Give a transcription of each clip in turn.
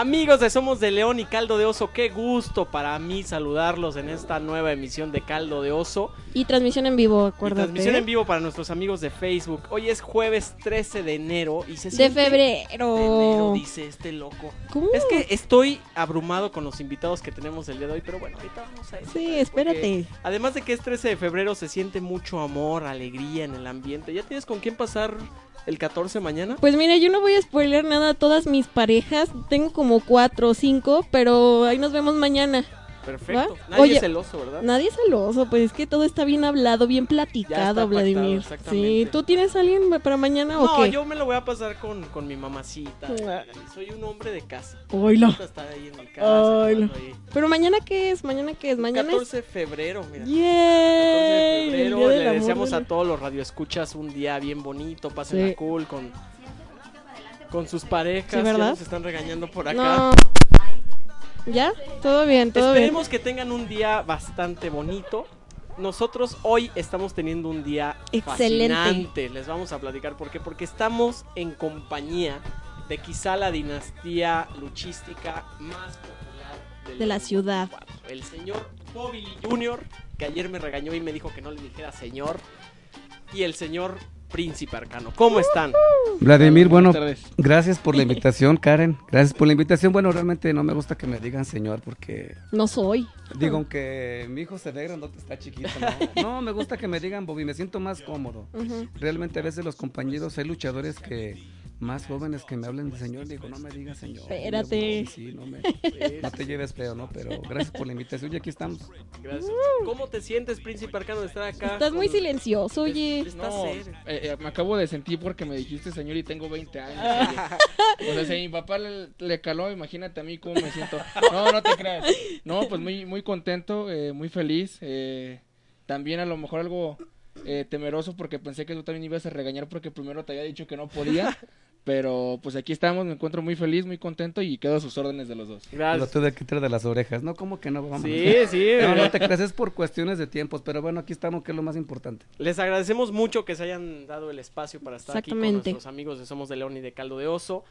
Amigos de Somos de León y Caldo de Oso, qué gusto para mí saludarlos en esta nueva emisión de Caldo de Oso. Y transmisión en vivo, Y acuérdate. transmisión en vivo para nuestros amigos de Facebook. Hoy es jueves 13 de enero y se De siente... febrero. de enero, dice este loco. ¿Cómo? Es que estoy abrumado con los invitados que tenemos el día de hoy, pero bueno, ahorita vamos a eso. Sí, espérate. Además de que es 13 de febrero, se siente mucho amor, alegría en el ambiente. ¿Ya tienes con quién pasar el 14 mañana? Pues mira, yo no voy a spoiler nada a todas mis parejas. Tengo como cuatro o cinco, pero ahí nos vemos mañana. Perfecto. ¿Va? Nadie Oye, es celoso, ¿verdad? Nadie es celoso, pues es que todo está bien hablado, bien está platicado, pactado, Vladimir. exactamente. Sí, ¿tú tienes a alguien para mañana No, o qué? yo me lo voy a pasar con, con mi mamacita. Ah. Soy un hombre de casa. Oilo. Me gusta estar ahí en mi casa. Oilo. jugando ahí. Pero mañana qué es? ¿Mañana qué es? Mañana 14 de febrero, mira. es... 14 ¡Yay! de febrero, le amor, deseamos a todos los radioescuchas un día bien bonito, pasen Sí. cool con, con sus parejas, Sí, nos están regañando por acá. No. ¿Ya? Todo bien, todo Esperemos que tengan un día bastante bonito. Nosotros hoy estamos teniendo un día Excelente. fascinante. Les vamos a platicar por qué. Porque estamos en compañía de quizá la dinastía luchística más popular del De la ciudad. 2024. El señor Bobby Jr., que ayer me regañó y me dijo que no le dijera señor. Y el señor Príncipe Arcano. ¿Cómo están? Vladimir, bueno, gracias por la invitación, Karen. Gracias por la invitación. Bueno, realmente no me gusta que me digan señor porque. No soy. digo, aunque mi hijo se ve grandote, está chiquito, ¿no? No, me gusta que me digan Bobby, me siento más cómodo. Realmente a veces los compañeros, hay luchadores que más jóvenes que me hablen de señor, digo, no me digas señor. Espérate. Sí, no, me, no te lleves feo, ¿no? Pero gracias por la invitación y aquí estamos. Gracias. ¿Cómo te sientes, Príncipe Arcano, de estar acá? Estás muy silencioso, oye. Estás No, serio. eh, eh, me acabo de sentir porque me dijiste señor y tengo 20 años. oye. o sea, si a mi papá le, le caló, imagínate a mí cómo me siento. No, no te creas. No, pues muy, muy contento, eh, muy feliz. eh, también a lo mejor algo eh, temeroso porque pensé que tú también ibas a regañar porque primero te había dicho que no podía. Pero pues aquí estamos, me encuentro muy feliz, muy contento y quedo a sus órdenes de los dos. Lo Gracias. tuve que traer de las orejas, ¿no? ¿Cómo que no? Vamos. Sí, sí. No, no te creas, es por cuestiones de tiempos, pero bueno, aquí estamos, que es lo más importante. Les agradecemos mucho que se hayan dado el espacio para estar aquí con nuestros amigos de Somos de León y de Caldo de Oso.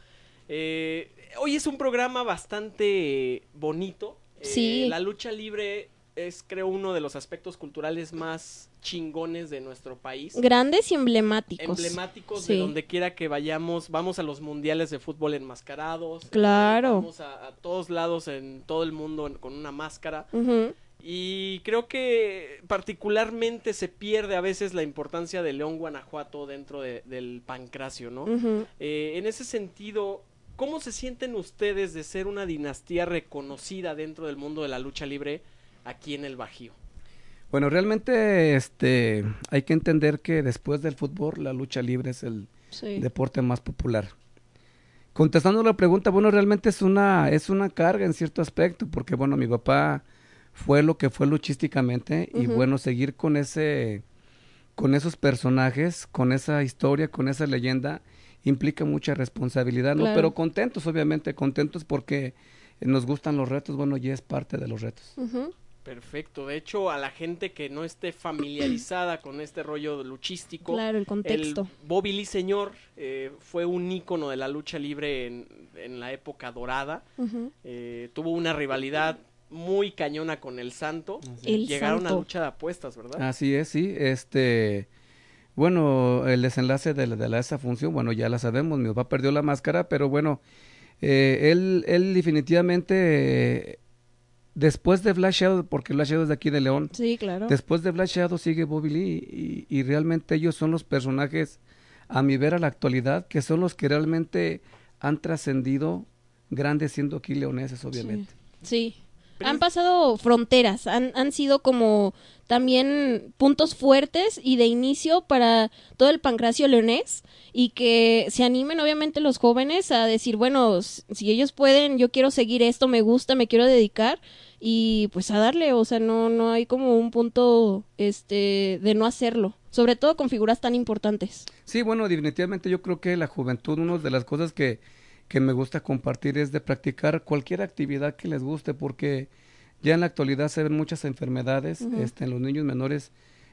Eh, hoy es un programa bastante bonito. Eh, Sí. La lucha libre es, creo, uno de los aspectos culturales más chingones de nuestro país. Grandes y emblemáticos. emblemáticos Sí. de donde quiera que vayamos. Vamos a los mundiales de fútbol enmascarados. Claro. Vamos a, a todos lados en todo el mundo en- con una máscara. Y creo que particularmente se pierde a veces la importancia de León, Guanajuato dentro de- del pancracio, ¿no? Eh, en ese sentido, ¿cómo se sienten ustedes de ser una dinastía reconocida dentro del mundo de la lucha libre aquí en el Bajío? Bueno, realmente este, hay que entender que después del fútbol la lucha libre es el Sí. deporte más popular. Contestando la pregunta, bueno, realmente es una, es una carga en cierto aspecto, porque bueno, mi papá fue lo que fue luchísticamente y bueno, seguir con ese, con esos personajes, con esa historia, con esa leyenda, implica mucha responsabilidad, ¿no? Claro. Pero contentos, obviamente, contentos porque nos gustan los retos, bueno, ya es parte de los retos. Perfecto. De hecho, a la gente que no esté familiarizada con este rollo luchístico, Claro, el contexto. El Bobby Lee Señor eh, fue un ícono de la lucha libre en, en la época dorada. Eh, tuvo una rivalidad muy cañona con el Santo. El Llegaron a Santo. lucha de apuestas, ¿verdad? Así es, sí. Este, bueno, el desenlace de, la- de la- esa función, bueno, ya la sabemos. Mi papá perdió la máscara, pero bueno, eh, él, él definitivamente eh, después de Black Shadow, porque Black Shadow es de aquí de León, Sí, claro. después de Black Shadow sigue Bobby Lee y, y realmente ellos son los personajes, a mi ver a la actualidad, que son los que realmente han trascendido grandes siendo aquí leoneses, obviamente. Sí. Han pasado fronteras, han, han sido como también puntos fuertes y de inicio para todo el pancracio leonés y que se animen obviamente los jóvenes a decir, bueno, si ellos pueden, yo quiero seguir esto, me gusta, me quiero dedicar y pues a darle, o sea, no, no hay como un punto este de no hacerlo, sobre todo con figuras tan importantes. Sí, bueno, definitivamente yo creo que la juventud, una de las cosas que, que me gusta compartir es de practicar cualquier actividad que les guste, porque ya en la actualidad se ven muchas enfermedades este, en los niños menores,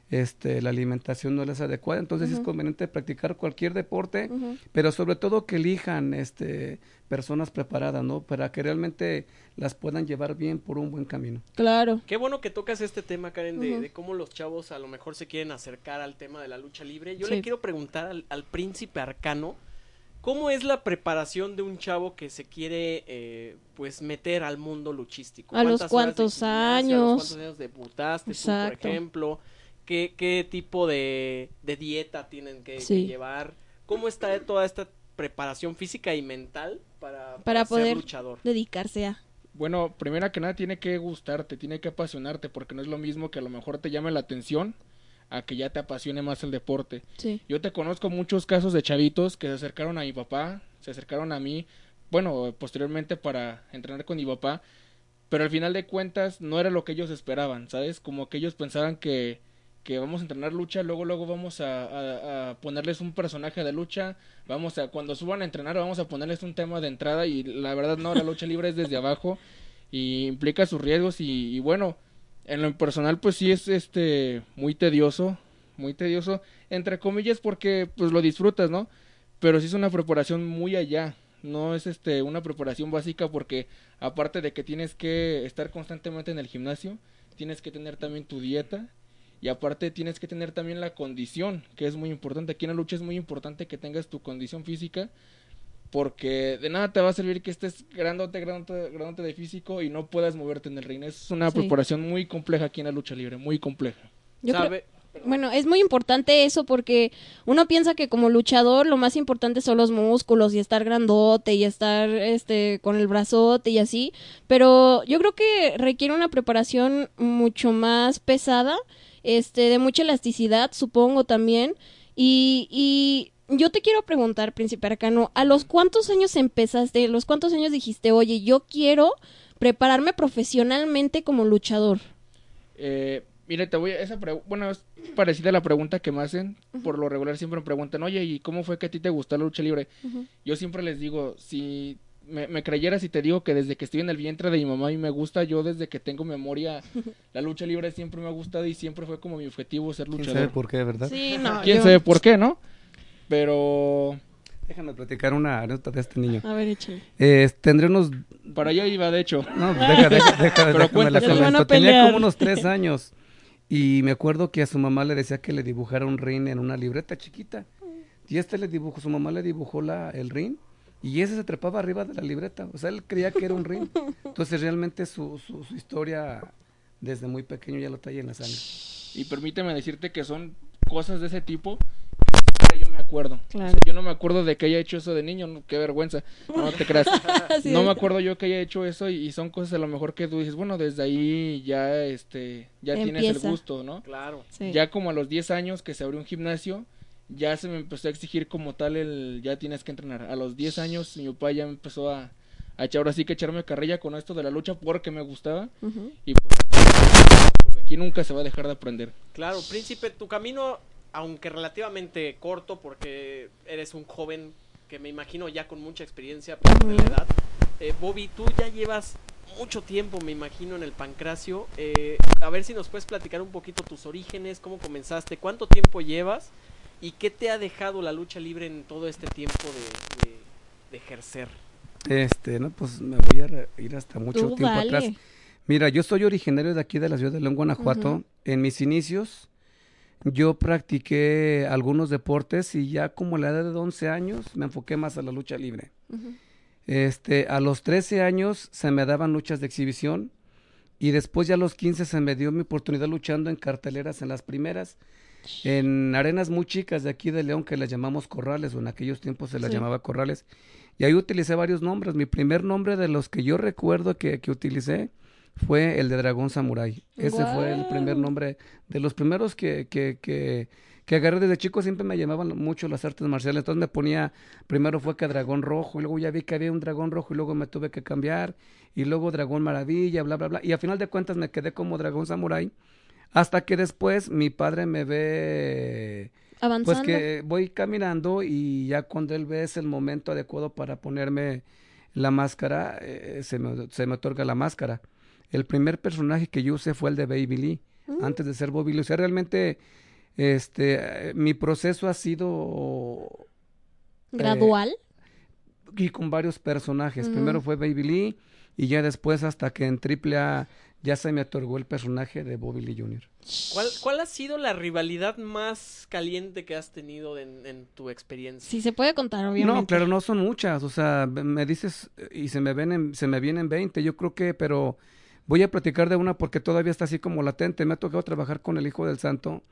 este, la alimentación no les es adecuada, entonces es conveniente practicar cualquier deporte, pero sobre todo que elijan este, personas preparadas, ¿no? Para que realmente las puedan llevar bien por un buen camino. Claro. Qué bueno que tocas este tema, Karen, de, cómo los chavos a lo mejor se quieren acercar al tema de la lucha libre. Yo Sí. le quiero preguntar al, al príncipe arcano, ¿cómo es la preparación de un chavo que se quiere, eh, pues, meter al mundo luchístico? A los ¿Cuántas horas de cuántos gimnasia, a los años? cuántos años debutaste tú, por ejemplo? ¿Qué, qué tipo de, de dieta tienen que, que Sí. llevar? ¿Cómo está toda esta preparación física y mental para, Para ser poder- luchador? Dedicarse a. Bueno, primero que nada tiene que gustarte, tiene que apasionarte, porque no es lo mismo que a lo mejor te llame la atención a que ya te apasione más el deporte. Sí. Yo te conozco muchos casos de chavitos que se acercaron a mi papá, se acercaron a mí, bueno, posteriormente para entrenar con mi papá, pero al final de cuentas no era lo que ellos esperaban, ¿sabes? Como que ellos pensaban que, que vamos a entrenar lucha, luego luego vamos a, a- a ponerles un personaje de lucha, vamos a, cuando suban a entrenar vamos a ponerles un tema de entrada y la verdad no, la lucha libre es desde abajo y implica sus riesgos y, y bueno, en lo personal pues sí es este muy tedioso, muy tedioso, entre comillas porque pues lo disfrutas, ¿no? Pero sí es una preparación muy allá, no es este una preparación básica porque aparte de que tienes que estar constantemente en el gimnasio, tienes que tener también tu dieta y aparte tienes que tener también la condición, que es muy importante. Aquí en la lucha es muy importante que tengas tu condición física porque de nada te va a servir que estés grandote, grandote, grandote de físico y no puedas moverte en el ring. Es una Sí. preparación muy compleja aquí en la lucha libre, muy compleja. Yo creo- ¿Sabe? Bueno, es muy importante eso porque uno piensa que como luchador lo más importante son los músculos y estar grandote y estar este con el brazote y así, pero yo creo que requiere una preparación mucho más pesada, este de mucha elasticidad, supongo también, y, y yo te quiero preguntar, Príncipe Arcano, ¿a los cuántos años empezaste? ¿A los cuántos años dijiste, oye, yo quiero prepararme profesionalmente como luchador? Eh, mire, te voy a... Esa pre- bueno, es parecida a la pregunta que me hacen. Por lo regular siempre me preguntan, oye, ¿y cómo fue que a ti te gustó la lucha libre? Yo siempre les digo, si me, me creyeras y te digo que desde que estoy en el vientre de mi mamá y me gusta, yo desde que tengo memoria, la lucha libre siempre me ha gustado y siempre fue como mi objetivo ser ¿Quién sabe luchador. por qué, verdad? Sí, no. ¿Quién yo- sabe por qué, no? Pero Déjame platicar una anécdota de este niño. A ver, échale. Eh, tendré unos para allá iba, de hecho. No, pues deja, deja, deja, Pero déjame la. Tenía como unos tres años y me acuerdo que a su mamá le decía que le dibujara un ring en una libreta chiquita. Y este le dibujó, su mamá le dibujó la, el ring y ese se trepaba arriba de la libreta. O sea, él creía que era un ring. Entonces realmente su, su, su historia desde muy pequeño ya lo traía en la sangre. Y permíteme decirte que son cosas de ese tipo que ni siquiera yo me acuerdo. Claro. O sea, yo no me acuerdo de que haya hecho eso de niño, no, qué vergüenza. No te creas. Sí, no me acuerdo yo que haya hecho eso y, y son cosas a lo mejor que tú dices, bueno, desde ahí ya este ya tienes el gusto, ¿no? Claro. Sí. Ya como a los 10 años que se abrió un gimnasio, ya se me empezó a exigir como tal el ya tienes que entrenar. A los 10 años mi papá ya me empezó a, a echar ahora sí que echarme carrilla con esto de la lucha porque me gustaba y pues porque aquí nunca se va a dejar de aprender. Claro, príncipe, tu camino, aunque relativamente corto, porque eres un joven que me imagino ya con mucha experiencia por de la edad. eh, Bobby, tú ya llevas mucho tiempo, me imagino, en el pancracio. Eh, a ver si nos puedes platicar un poquito tus orígenes, cómo comenzaste, cuánto tiempo llevas y qué te ha dejado la lucha libre en todo este tiempo de, de- de ejercer. Este, no, pues me voy a ir hasta mucho Tú tiempo atrás. Mira, yo soy originario de aquí de la ciudad de León, Guanajuato. En mis inicios, yo practiqué algunos deportes y ya como a la edad de 11 años me enfoqué más a la lucha libre. Este, a los 13 años se me daban luchas de exhibición Y después ya a los 15 se me dio mi oportunidad luchando en carteleras en las primeras, en arenas muy chicas de aquí de León que las llamamos corrales, o en aquellos tiempos se las Sí. llamaba corrales. Y ahí utilicé varios nombres. Mi primer nombre de los que yo recuerdo que, que utilicé fue el de Dragón Samurai. Ese fue el primer nombre de los primeros que, que, que, que agarré desde chico. Siempre me llamaban mucho las artes marciales. Entonces me ponía, primero fue que Dragón Rojo, y luego ya vi que había un Dragón Rojo, y luego me tuve que cambiar, y luego Dragón Maravilla, bla, bla, bla. Y a final de cuentas me quedé como Dragón Samurai. Hasta que después mi padre me ve Avanzando. pues que voy caminando y ya cuando él ve es el momento adecuado para ponerme la máscara, eh, se, me, se me otorga la máscara. El primer personaje que yo usé fue el de Baby Lee, Mm. antes de ser Bobby Lee. O sea, realmente este, eh, mi proceso ha sido Gradual. y con varios personajes. Primero fue Baby Lee y ya después hasta que en AAA ya se me otorgó el personaje de Bobby Lee Jr. ¿Cuál, cuál ha sido la rivalidad más caliente que has tenido en, en tu experiencia? Si se puede contar, obviamente. No, claro, no son muchas. O sea, me dices eh, y se me ven en- se me vienen 20. Yo creo que, pero voy a platicar de una porque todavía está así como latente. Me ha tocado trabajar con el Hijo del Santo.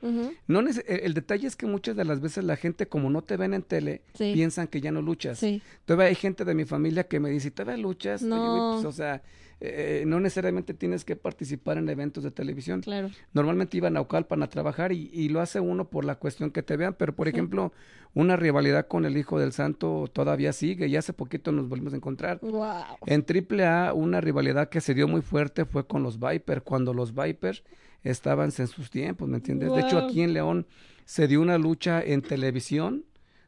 No el, el detalle es que muchas de las veces la gente, como no te ven en tele, Sí. piensan que ya no luchas. Sí. Todavía hay gente de mi familia que me dice, ¿todavía luchas? Oye, No. pues, o sea, eh, no necesariamente tienes que participar en eventos de televisión. Claro. Normalmente iban a Naucalpan a trabajar y, y lo hace uno por la cuestión que te vean, pero por ejemplo, una rivalidad con el Hijo del Santo todavía sigue y hace poquito nos volvimos a encontrar. Wow. En AAA, una rivalidad que se dio muy fuerte fue con los Vipers, cuando los Vipers estaban en sus tiempos, ¿me entiendes? De hecho, aquí en León se dio una lucha en televisión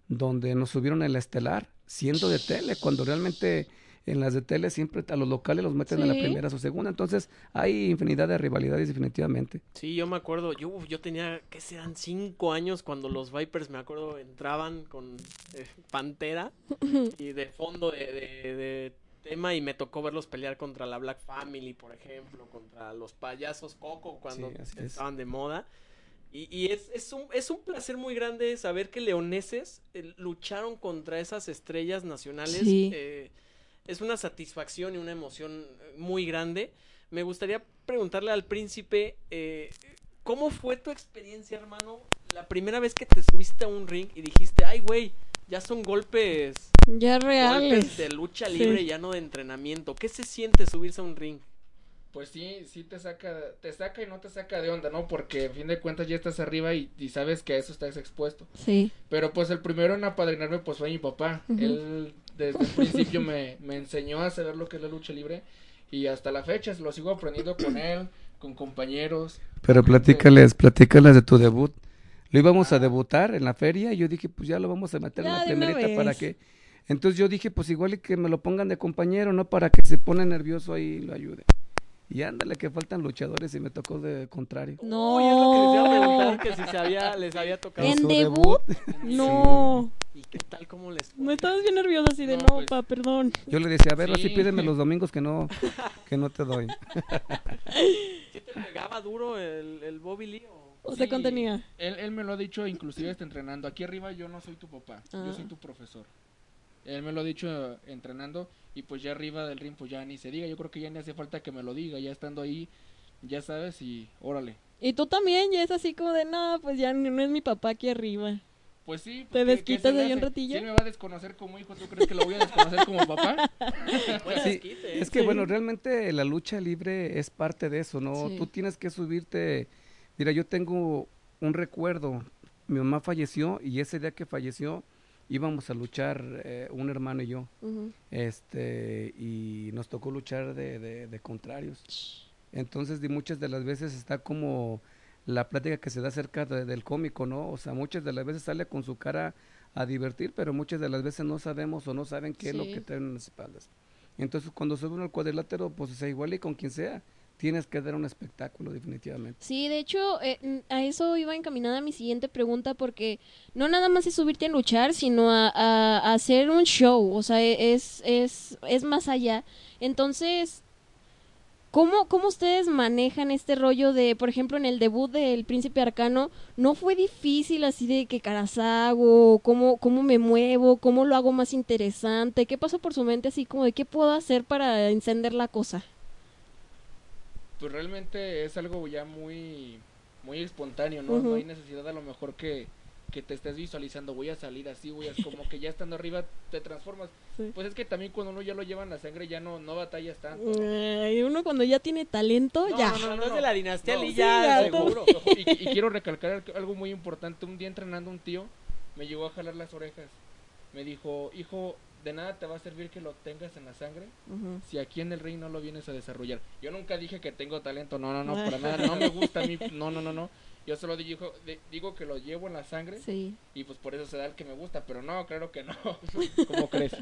donde nos subieron en la estelar, siendo de tele, cuando realmente en las de tele siempre a los locales los meten en la primera o segunda. Entonces, hay infinidad de rivalidades definitivamente. Sí, yo me acuerdo, yo, yo tenía, ¿qué serán? Cinco años cuando los Vipers, me acuerdo, entraban con eh, Pantera y de fondo de, de- de tema y me tocó verlos pelear contra la Black Family, por ejemplo, contra los payasos Coco cuando Sí, así es. estaban de moda. Y, y es, es, un, es un placer muy grande saber que leoneses eh, lucharon contra esas estrellas nacionales. Sí. eh, es una satisfacción y una emoción eh, muy grande. Me gustaría preguntarle al príncipe, eh, ¿cómo fue tu experiencia, hermano? La primera vez que te subiste a un ring y dijiste, ay, güey, ya son golpes, Ya golpes reales. de lucha Sí. libre, ya no de entrenamiento. ¿Qué se siente subirse a un ring? Pues sí, sí te saca, te saca y no te saca de onda, ¿no? Porque a fin de cuentas ya estás arriba y, y sabes que a eso estás expuesto. Sí. Pero pues el primero en apadrinarme pues fue mi papá. Él desde el principio me, me enseñó a saber lo que es la lucha libre y hasta la fecha lo sigo aprendiendo con él, con compañeros. Pero platícales, platícales de tu debut. Lo íbamos a debutar en la feria y yo dije, pues ya lo vamos a meter en la primerita para que... Entonces yo dije, pues igual y que me lo pongan de compañero, ¿no? Para que se pone nervioso ahí y lo ayude. Y ándale, que faltan luchadores y me tocó de contrario. No. Uy, es lo que les iba a preguntar, que si se había, les había tocado. ¿En su debut? No. ¿Y qué tal, cómo les fue? Me estabas bien nerviosa así de No, no, pues. pa, perdón. Yo le decía, a ver, así Sí. pídeme los domingos que no, que no te doy. ¿Sí te pegaba duro el, el Bobby Lee? o- Sí, contenía. Él, él me lo ha dicho, inclusive está entrenando. Aquí arriba yo no soy tu papá, Ah. yo soy tu profesor. Él me lo ha dicho entrenando y pues ya arriba del ring pues ya ni se diga. Yo creo que ya ni hace falta que me lo diga, ya estando ahí, ya sabes y órale. Y tú también ya es así como de, no, pues ya no es mi papá aquí arriba. Pues sí. ¿Te pues, ¿qué- qué desquitas ahí un ratillo? Él me va a desconocer como hijo, ¿tú crees que lo voy a desconocer como papá? Sí, ¿eh? Es que Sí. bueno, realmente la lucha libre es parte de eso, ¿no? Sí. Tú tienes que subirte. Mira, yo tengo un recuerdo. Mi mamá falleció y ese día que falleció íbamos a luchar eh, un hermano y yo. Este, y nos tocó luchar de, de- de contrarios. Entonces, de muchas de las veces está como la plática que se da acerca de- del cómico, ¿no? O sea, muchas de las veces sale con su cara a divertir, pero muchas de las veces no sabemos o no saben qué es lo que traen en las espaldas. Entonces, cuando sube uno al cuadrilátero, pues o sea, igual y con quien sea, tienes que dar un espectáculo, definitivamente. Sí, de hecho, eh, n- a eso iba encaminada mi siguiente pregunta, porque no nada más es subirte a luchar, sino a, a- a hacer un show, o sea, e- es, es, es más allá. Entonces, ¿cómo, ¿cómo ustedes manejan este rollo de, por ejemplo, en el debut del Príncipe Arcano, no fue difícil así de qué caras hago, cómo, cómo me muevo, cómo lo hago más interesante, qué pasa por su mente así como de qué puedo hacer para encender la cosa? pues realmente es algo ya muy, muy espontáneo, ¿no? No hay necesidad a lo mejor que, que te estés visualizando, voy a salir así, voy a, como que ya estando arriba te transformas. Sí. Pues es que también cuando uno ya lo lleva en la sangre ya no, no batallas tanto. Ay, uno cuando ya tiene talento, No, ya. no, no, No, es de la dinastía No. Sí, ya, seguro. Y, y quiero recalcar al- algo muy importante. Un día entrenando un tío, me llegó a jalar las orejas. Me dijo, hijo, de nada te va a servir que lo tengas en la sangre si aquí en el ring no lo vienes a desarrollar. Yo nunca dije que tengo talento, no, no, no, para nada, no me gusta a mí, no, no, no, no. Yo solo digo, de- digo que lo llevo en la sangre Sí. y pues por eso se da el que me gusta, pero no, claro que no. ¿Cómo crees?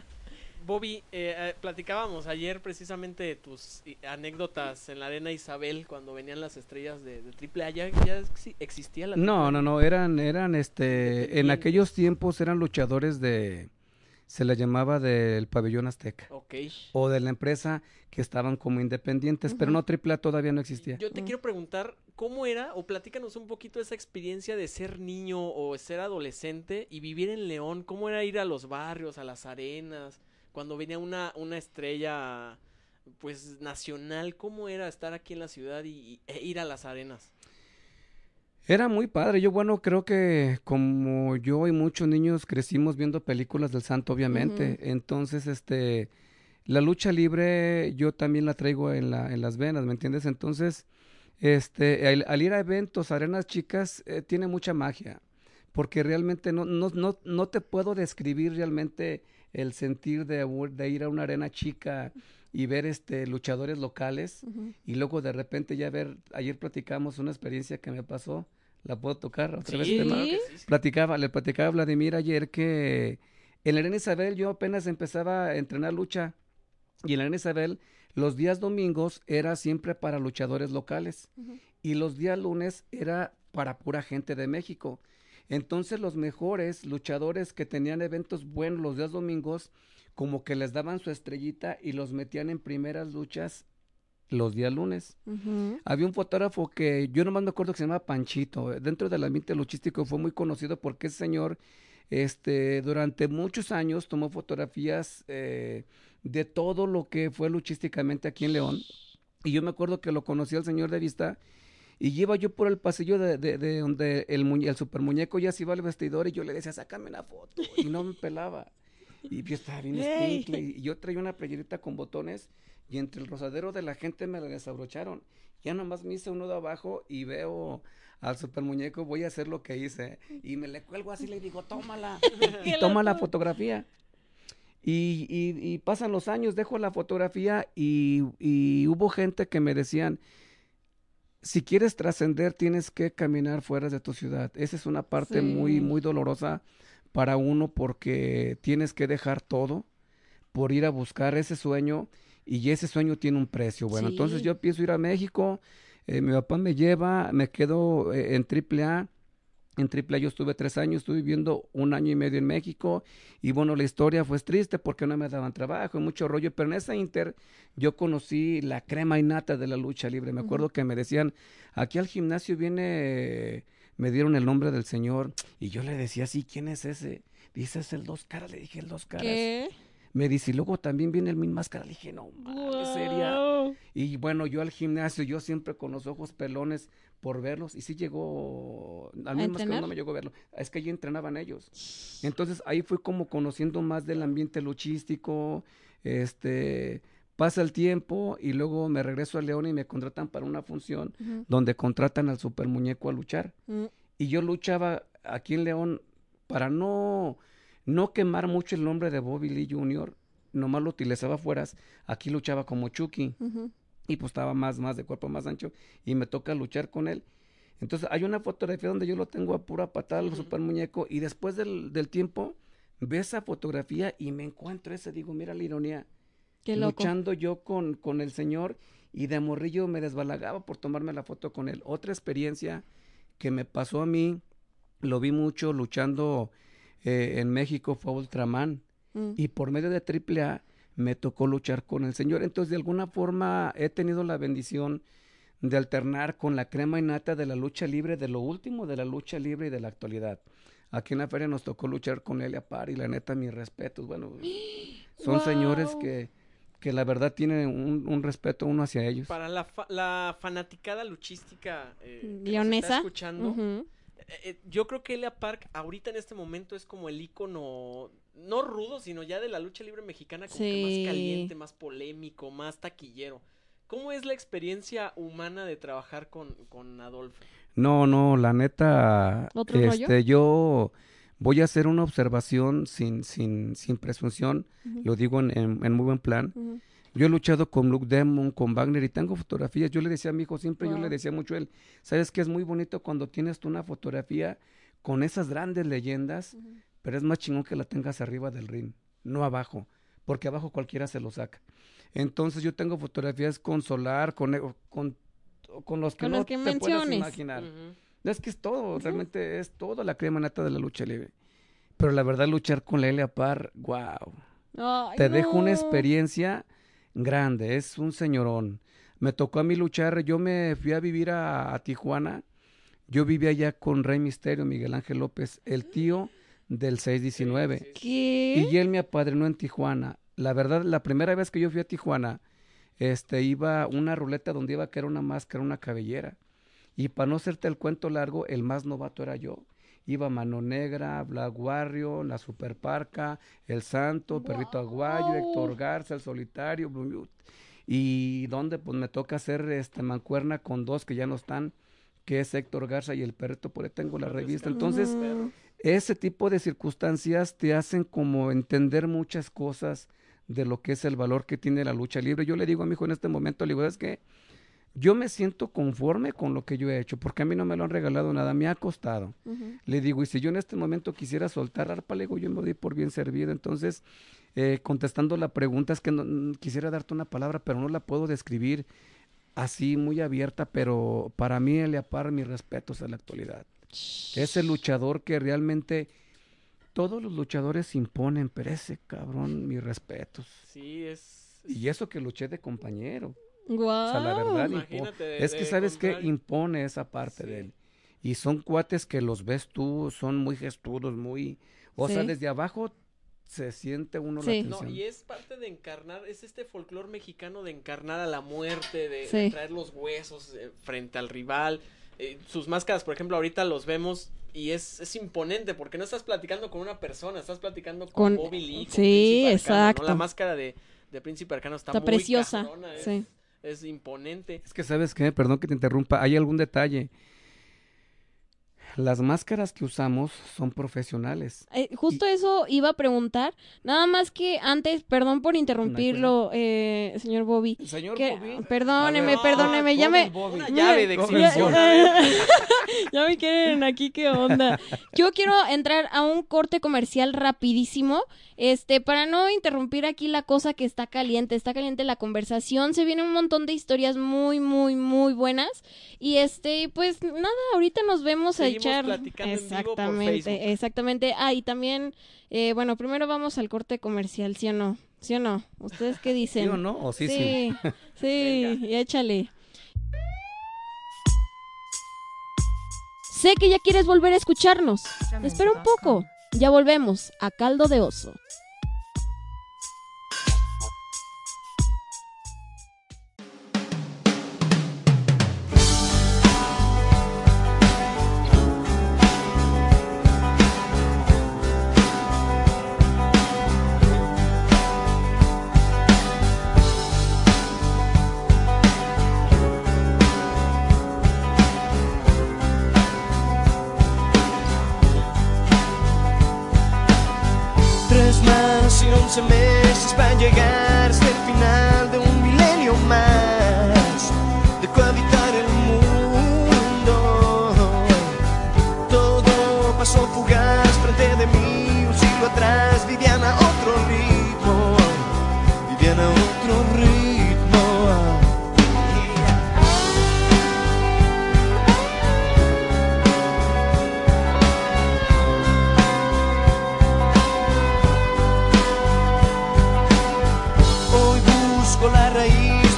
Bobby, eh, eh, platicábamos ayer precisamente de tus i- anécdotas en la arena Isabel cuando venían las estrellas de, de AAA. ¿Ya, ya exi- existía la No, no, no, eran, eran, este, en aquellos tiempos eran luchadores de, se les llamaba del pabellón azteca, Ok. o de la empresa que estaban como independientes, pero no AAA todavía no existía. Yo te quiero preguntar, ¿cómo era, o platícanos un poquito esa experiencia de ser niño o ser adolescente y vivir en León? ¿Cómo era ir a los barrios, a las arenas? Cuando venía una, una estrella, pues, nacional, ¿cómo era estar aquí en la ciudad y, y- e ir a las arenas? Era muy padre. Yo, bueno, creo que como yo y muchos niños crecimos viendo películas del santo, obviamente. Entonces, este, la lucha libre yo también la traigo en la, en las venas, ¿me entiendes? Entonces, este, al, al ir a eventos, arenas chicas, eh, tiene mucha magia. Porque realmente no, no, no, no te puedo describir realmente el sentir de, de ir a una arena chica y ver este luchadores locales y luego de repente ya ver, ayer platicamos una experiencia que me pasó, la puedo tocar otra vez. Sí. sí, sí. Platicaba, le platicaba a Vladimir ayer que en la Arena Isabel yo apenas empezaba a entrenar lucha y en la Arena Isabel los días domingos era siempre para luchadores locales y los días lunes era para pura gente de México. Entonces los mejores luchadores que tenían eventos buenos los días domingos, como que les daban su estrellita y los metían en primeras luchas los días lunes. Había un fotógrafo que yo nomás me acuerdo que se llama Panchito. Dentro del ambiente luchístico fue muy conocido porque ese señor, este, durante muchos años tomó fotografías eh, de todo lo que fue luchísticamente aquí en León. Y yo me acuerdo que lo conocí al señor de vista y iba yo por el pasillo de, de- de donde el, muñe- el super muñeco ya se iba al vestidor y yo le decía, sácame una foto. Y no me pelaba. Y yo estaba bien Ey. escuincle, y yo traía una playerita con botones y entre el rosadero de la gente me la desabrocharon. Ya nomás me hice un nudo abajo y veo al super muñeco, voy a hacer lo que hice. Y me le cuelgo así y le digo, tómala. y toma la fotografía. Y, y- y pasan los años, dejo la fotografía y, y hubo gente que me decían, si quieres trascender tienes que caminar fuera de tu ciudad. Esa es una parte muy, muy dolorosa para uno porque tienes que dejar todo por ir a buscar ese sueño y ese sueño tiene un precio. Bueno, entonces yo empiezo a ir a México, eh, mi papá me lleva, me quedo eh, en AAA. En AAA yo estuve tres años, estuve viviendo un año y medio en México y bueno, la historia fue triste porque no me daban trabajo y mucho rollo, pero en esa inter yo conocí la crema innata de la lucha libre. Me acuerdo que me decían, aquí al gimnasio viene, me dieron el nombre del señor y yo le decía, sí, ¿quién es ese? Dice, es el dos caras, le dije, el dos caras. ¿Qué? Me dice, y luego también viene el Min Máscara. Le dije, no seria. Guau. Y bueno, yo al gimnasio, yo siempre con los ojos pelones por verlos. Y sí llegó, al Min Máscara no me llegó a verlo. Es que allí entrenaban ellos. Entonces ahí fui como conociendo más del ambiente luchístico. Este, pasa el tiempo y luego me regreso a León y me contratan para una función donde contratan al super muñeco a luchar. Mm. Y yo luchaba aquí en León para no, no quemar mucho el nombre de Bobby Lee Jr., nomás lo utilizaba fueras, aquí luchaba como Chucky y pues estaba más, más de cuerpo más ancho y me toca luchar con él. Entonces hay una fotografía donde yo lo tengo a pura patada, el Ujú. super muñeco, y después del, del tiempo ve esa fotografía y me encuentro ese, digo, mira la ironía, Qué loco. luchando yo con, con el señor y de morrillo me desbalagaba por tomarme la foto con él. Otra experiencia que me pasó a mí, lo vi mucho luchando eh, en México, fue Ultraman Mm. y por medio de AAA me tocó luchar con el señor. Entonces, de alguna forma he tenido la bendición de alternar con la crema innata de la lucha libre, de lo último de la lucha libre y de la actualidad. Aquí en la feria nos tocó luchar con Elia Par y la neta, mis respetos. Bueno, son señores que, que la verdad tiene un, un respeto uno hacia ellos. Para la, fa- la fanaticada luchística eh, que nos está escuchando, eh, yo creo que Elia Park ahorita en este momento es como el icono, no rudo, sino ya de la lucha libre mexicana, como que más caliente, más polémico, más taquillero. ¿Cómo es la experiencia humana de trabajar con, con Adolfo? No, no, la neta, ¿Otro rollo? este, yo voy a hacer una observación sin, sin, sin presunción, lo digo en, en- en muy buen plan. Ujú. Yo he luchado con Luke Demon, con Wagner y tengo fotografías. Yo le decía a mi hijo siempre, yo le decía mucho a él, sabes que es muy bonito cuando tienes tú una fotografía con esas grandes leyendas, pero es más chingón que la tengas arriba del ring, no abajo, porque abajo cualquiera se lo saca. Entonces yo tengo fotografías con Solar, con, e- con, con los que Con no los que te puedes menciones. imaginar. Ujú. Es que es todo, realmente es todo la crema nata de la lucha libre. Pero la verdad, luchar con Lelia Par, wow. Te dejo una experiencia grande, es un señorón. Me tocó a mí luchar, yo me fui a vivir a, a Tijuana. Yo vivía allá con Rey Misterio, Miguel Ángel López, el tío del 619. Sí, sí, sí. ¿Qué? Y él me apadrinó en Tijuana. La verdad, la primera vez que yo fui a Tijuana, este, iba una ruleta donde iba que era una máscara, una cabellera. Y para no hacerte el cuento largo, el más novato era yo. Iba Mano Negra, Black Warrior, la Superparca, El Santo, Perrito Aguayo. Héctor Garza, El Solitario, Blue. Y donde pues me toca hacer este mancuerna con dos que ya no están, que es Héctor Garza y el Perrito, por ahí tengo la revista. Entonces, ese tipo de circunstancias te hacen como entender muchas cosas de lo que es el valor que tiene la lucha libre. Yo le digo a mi hijo en este momento, le digo, es que yo me siento conforme con lo que yo he hecho, porque a mí no me lo han regalado nada, me ha costado. Le digo, y si yo en este momento quisiera soltar arpa, le digo, yo me doy por bien servido. Entonces, eh, contestando la pregunta, es que no- quisiera darte una palabra, pero no la puedo describir así muy abierta, pero para mí, Eliapar, mis respetos en la actualidad. Es el luchador que realmente todos los luchadores imponen, pero ese cabrón, mis respetos. Sí, es... Y eso que luché de compañero. Guau. O sea, la verdad, impo- Imagínate de- es que de sabes que impone esa parte Sí. de él. Y son cuates que los ves tú, son muy gestudos, muy... O sea, desde abajo se siente uno Sí. la No, y es parte de encarnar, es este folclore mexicano de encarnar a la muerte, de, Sí. de traer los huesos eh, frente al rival. Eh, sus máscaras, por ejemplo, ahorita los vemos y es, es imponente porque no estás platicando con una persona, estás platicando con, Con- Bobby Lee. con sí, Príncipe Arcano, ¿no? exacto. La máscara de, de Príncipe Arcano está, Está muy preciosa, cabrona, es, sí. Es imponente. Es que sabes qué, perdón que te interrumpa, hay algún detalle. Las máscaras que usamos son profesionales. Eh, justo eso iba a preguntar. Nada más que antes, perdón por interrumpirlo, eh, señor Bobby. Señor que- Bobby. perdóneme, A ver, perdóneme, ya me. Una llave de ya- exhibición. ya me quieren aquí, qué onda. Yo quiero entrar a un corte comercial rapidísimo, este, para no interrumpir aquí la cosa que está caliente, está caliente la conversación, se viene un montón de historias muy, muy, muy buenas, y este, pues nada, ahorita nos vemos Seguimos platicando en vivo por exactamente, Facebook. exactamente. Ah, y también, eh, bueno, primero vamos al corte comercial, ¿sí o no? ¿Sí o no? ¿Ustedes qué dicen? ¿Sí o no? ¿O sí, sí? sí, sí, y échale. Sé que ya quieres volver a escucharnos. Espera un poco. Ya volvemos a Caldo de Oso.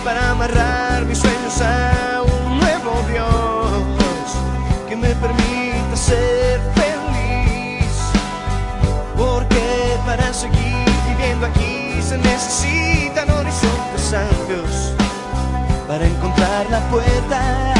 para amarrar mis sueños a un nuevo Dios que me permita ser feliz. Porque para seguir viviendo aquí se necesitan horizontes amplios para encontrar la puerta.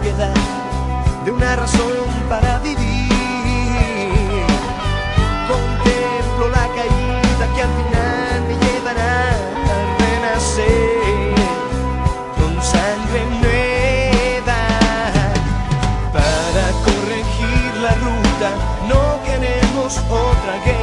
De una razón para vivir. Contemplo la caída que al final me llevará a renacer con sangre nueva. Para corregir la ruta, no queremos otra guerra,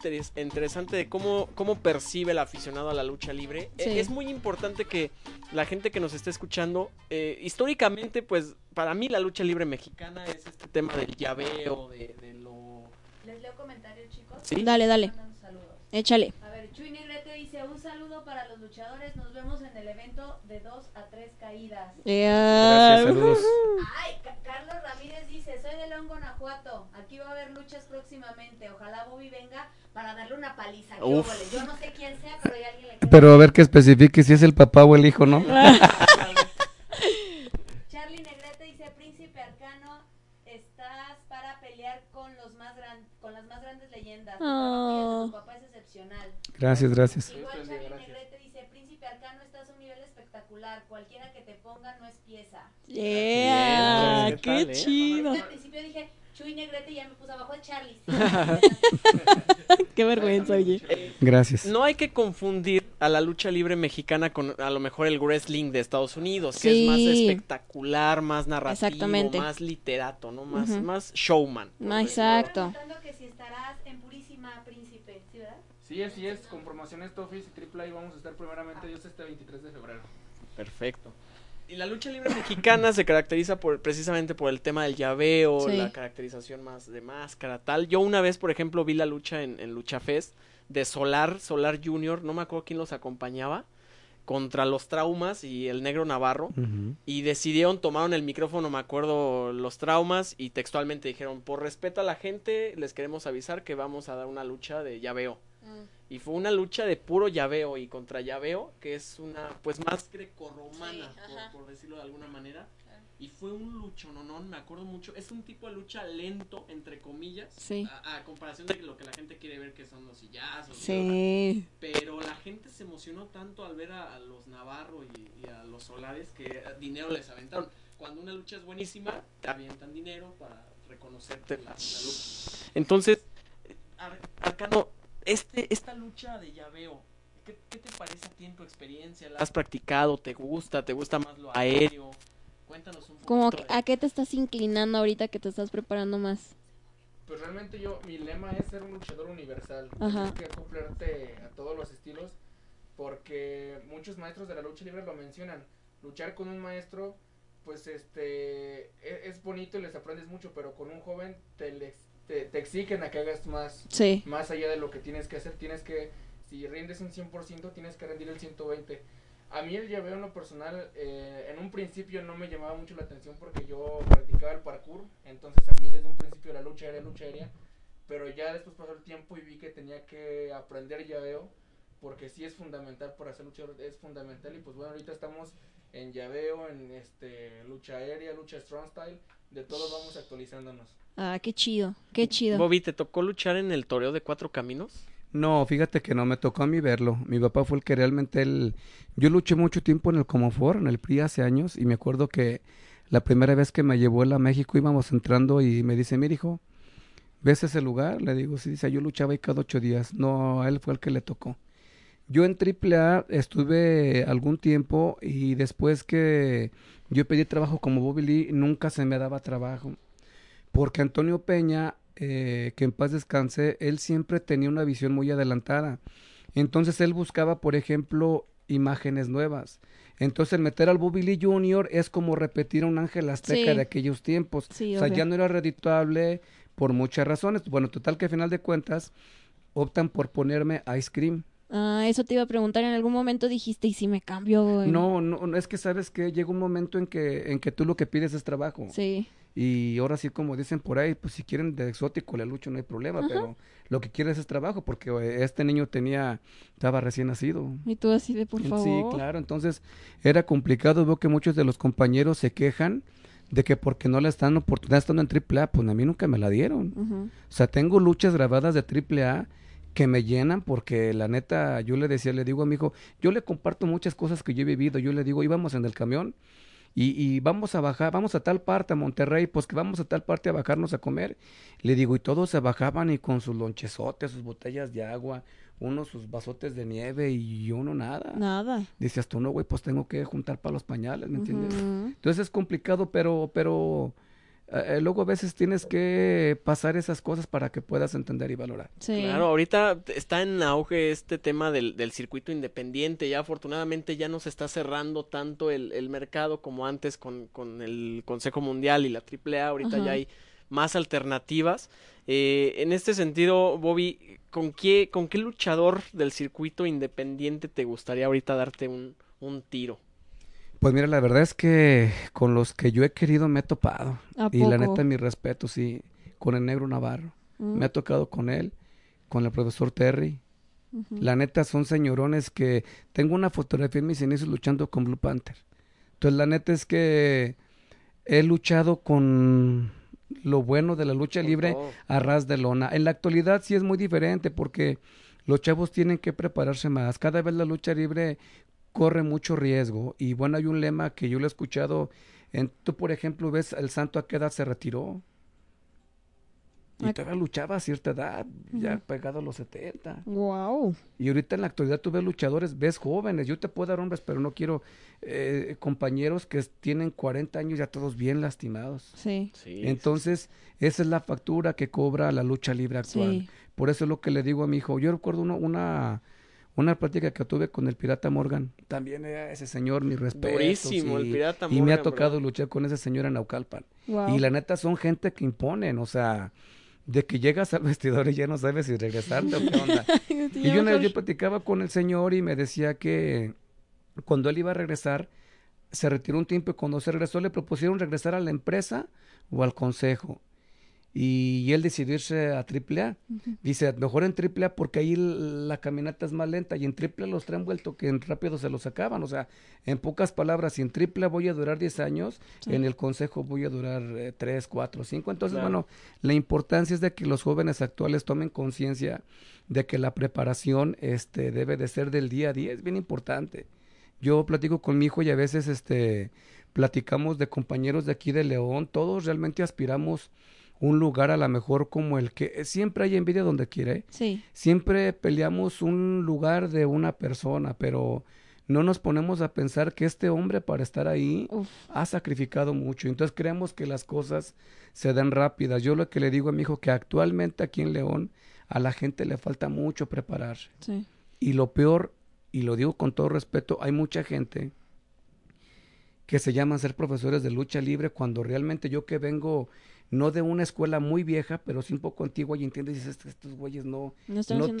interes- interesante de cómo, cómo percibe el aficionado a la lucha libre. Sí. Eh, es muy importante que la gente que nos esté escuchando, eh, históricamente, pues para mí la lucha libre mexicana es este tema del llaveo, de, de lo... Les leo comentarios, chicos. ¿Sí? Dale, dale. Échale. A ver, Chuy Negrete dice, un saludo para los luchadores, nos vemos en el evento de dos a tres caídas. Gracias, saludos. Ay, Ca- Carlos Ramírez dice, soy de León, Guanajuato, aquí va a haber luchas próximamente, ojalá Bobby venga para darle una paliza. ¿qué Uf. óvole? Yo no sé quién sea, pero hay alguien le queda. Pero a ver que especifique si es el papá o el hijo, ¿no? Charlie Negrete dice, Príncipe Arcano, estás para pelear con los más gran- con las más grandes leyendas. De tu papá es excepcional. Gracias, gracias. Igual Gracias, Charlie gracias. Negrete dice, Príncipe Arcano, estás a un nivel espectacular. Cualquiera que te ponga no es pieza. Yeah, Bien, ¿qué qué tal, eh? chido. Al principio dije, Chuy Negrete y ya me puse abajo de Charlie. Qué vergüenza, oye. Gracias. No hay que confundir a la lucha libre mexicana con a lo mejor el wrestling de Estados Unidos, que es más espectacular, más narrativo, Exactamente. más literato, ¿no? Más, Ujú. más showman. Ah, Exacto. Que si estarás en Purísima Príncipe, ¿sí verdad? Sí, así es, con promociones Tofis y Triple A vamos a estar primeramente Dios este 23 de febrero. Perfecto. Y la lucha libre mexicana se caracteriza por precisamente por el tema del llaveo, Sí. la caracterización más de máscara, tal. Yo una vez, por ejemplo, vi la lucha en, en Lucha Fest de Solar, Solar Junior, no me acuerdo quién los acompañaba, contra los traumas y el negro Navarro. Y decidieron, tomaron el micrófono, me acuerdo, los traumas y textualmente dijeron, por respeto a la gente, les queremos avisar que vamos a dar una lucha de llaveo. Y fue una lucha de puro llaveo y contra llaveo, que es una, pues más grecorromana, Sí, por, decirlo de alguna manera. Y fue un lucho, no, no, me acuerdo mucho. Es un tipo de lucha lento, entre comillas. Sí. A, a comparación de lo que la gente quiere ver, que son los sillazos. y Sí. pero la gente se emocionó tanto al ver a, a los Navarro y, y a los Solares que dinero les aventaron. Cuando una lucha es buenísima, te avientan dinero para reconocerte la, la lucha. Entonces, Ar- Arcano, este, esta lucha de llaveo, ¿qué, qué te parece a ti en tu experiencia? ¿La has practicado? ¿Te gusta? ¿Te gusta más lo aéreo? Cuéntanos un poco. Como que- a qué te estás inclinando ahorita que te estás preparando más. Pues realmente yo, mi lema es ser un luchador universal. Ajá. Tienes que acoplarte a todos los estilos porque muchos maestros de la lucha libre lo mencionan. Luchar con un maestro, pues este, e- es, bonito y les aprendes mucho, pero con un joven te, le- te, te exigen a que hagas más, Sí. más allá de lo que tienes que hacer. Tienes que, si rindes un 100%, tienes que rendir el 120. A mí el llaveo en lo personal, eh, en un principio no me llamaba mucho la atención porque yo practicaba el parkour, entonces a mí desde un principio la lucha era lucha aérea, pero ya después pasó el tiempo y vi que tenía que aprender llaveo, porque sí es fundamental para hacer lucha, es fundamental y pues bueno, ahorita estamos en llaveo, en este lucha aérea, lucha strong style, de todos vamos actualizándonos. Ah, qué chido, qué chido. Bobby, ¿te tocó luchar en el toreo de cuatro caminos? No, fíjate que no me tocó a mí verlo. Mi papá fue el que realmente él... Yo luché mucho tiempo en el Comofor, en el PRI hace años, y me acuerdo que la primera vez que me llevó él a México íbamos entrando y me dice, mira hijo, ¿ves ese lugar? Le digo, sí, dice, yo luchaba ahí cada ocho días. No, a él fue el que le tocó. Yo en AAA estuve algún tiempo y después que yo pedí trabajo como Bobby Lee, nunca se me daba trabajo. Porque Antonio Peña, eh, que en paz descanse, él siempre tenía una visión muy adelantada. Entonces él buscaba, por ejemplo, imágenes nuevas. Entonces el meter al Bobby Lee Jr. es como repetir a un ángel azteca Sí. de aquellos tiempos. Sí, o sea, obvio. ya no era redituable por muchas razones. Bueno, total que a final de cuentas optan por ponerme Ice Cream. Ah, eso te iba a preguntar. En algún momento dijiste, ¿y si me cambio? güey?" No, no, no, es que sabes que llega un momento en que, en que tú lo que pides es trabajo. Sí. Y ahora sí, como dicen por ahí, pues si quieren de exótico la lucha no hay problema, Ajá. pero lo que quieres es trabajo, porque eh, este niño tenía, estaba recién nacido. Y tú así de, por Sí, favor. claro, entonces era complicado, veo que muchos de los compañeros se quejan de que porque no le están oportunidad estando en AAA, pues a mí nunca me la dieron. O sea, tengo luchas grabadas de AAA que me llenan porque la neta, yo le decía, le digo a mi hijo, yo le comparto muchas cosas que yo he vivido, yo le digo, íbamos en el camión y, y vamos a bajar, vamos a tal parte, a Monterrey, pues que vamos a tal parte a bajarnos a comer. Le digo, y todos se bajaban y con sus lonchesotes, sus botellas de agua, uno sus vasotes de nieve y uno nada. Nada. Dices tú, no, güey, pues tengo que juntar para los pañales, ¿me entiendes? Entonces es complicado, pero, pero eh, eh, luego a veces tienes que pasar esas cosas para que puedas entender y valorar. Sí. Claro, ahorita está en auge este tema del, del circuito independiente. Ya afortunadamente ya no se está cerrando tanto el, el mercado como antes con, con el Consejo Mundial y la AAA. Ahorita Ajá. ya hay más alternativas. Eh, en este sentido, Bobby, ¿con qué, ¿con qué luchador del circuito independiente te gustaría ahorita darte un, un tiro? Pues mira, la verdad es que con los que yo he querido me he topado. ¿A Y la neta, mi respeto, sí, con el negro Navarro. Mm, Me ha tocado con él, con el profesor Terry. La neta son señorones que tengo una fotografía en mis inicios luchando con Blue Panther. Entonces la neta es que he luchado con lo bueno de la lucha libre a ras de lona. En la actualidad sí es muy diferente porque los chavos tienen que prepararse más. Cada vez la lucha libre corre mucho riesgo. Y bueno, hay un lema que yo lo he escuchado. En, tú, por ejemplo, ves el santo a qué edad se retiró. Y todavía luchaba a cierta edad, ya pegado a los 70. Guau. Y ahorita en la actualidad tú ves luchadores, ves jóvenes, yo te puedo dar hombres, pero no quiero eh, compañeros que tienen 40 años ya todos bien lastimados. Sí. Sí, Entonces, esa es la factura que cobra la lucha libre actual. Sí. Por eso es lo que le digo a mi hijo. Yo recuerdo uno- una, una plática que tuve con el pirata Morgan. También era ese señor, mi respeto. Durísimo, el pirata Y me ha Morgan, tocado bro. luchar con ese señor en Naucalpan. Y la neta son gente que imponen, o sea, de que llegas al vestidor y ya no sabes si regresarte o qué onda. Y yo una vez yo platicaba con el señor y me decía que cuando él iba a regresar, se retiró un tiempo y cuando se regresó le propusieron regresar a la empresa o al consejo. Y él decidió irse a AAA. Dice, mejor en AAA porque ahí la caminata es más lenta y en AAA los traen vuelto que en rápido se los acaban. O sea, en pocas palabras, si en AAA voy a durar 10 años, Sí. en el consejo voy a durar eh, 3, 4, 5. Entonces, Claro. bueno, la importancia es de que los jóvenes actuales tomen conciencia de que la preparación este, debe de ser del día a día. Es bien importante. Yo platico con mi hijo y a veces este, platicamos de compañeros de aquí de León. Todos realmente aspiramos un lugar a lo mejor como el que siempre hay envidia donde quiere. Sí. Siempre peleamos un lugar de una persona, pero no nos ponemos a pensar que este hombre para estar ahí Uf. ha sacrificado mucho. Entonces creemos que las cosas se dan rápidas. Yo lo que le digo a mi hijo que actualmente aquí en León a la gente le falta mucho prepararse. Sí. Y lo peor, y lo digo con todo respeto, hay mucha gente que se llaman ser profesores de lucha libre cuando realmente yo que vengo no de una escuela muy vieja, pero sí un poco antigua y entiendes, dices, "Estos- güeyes no,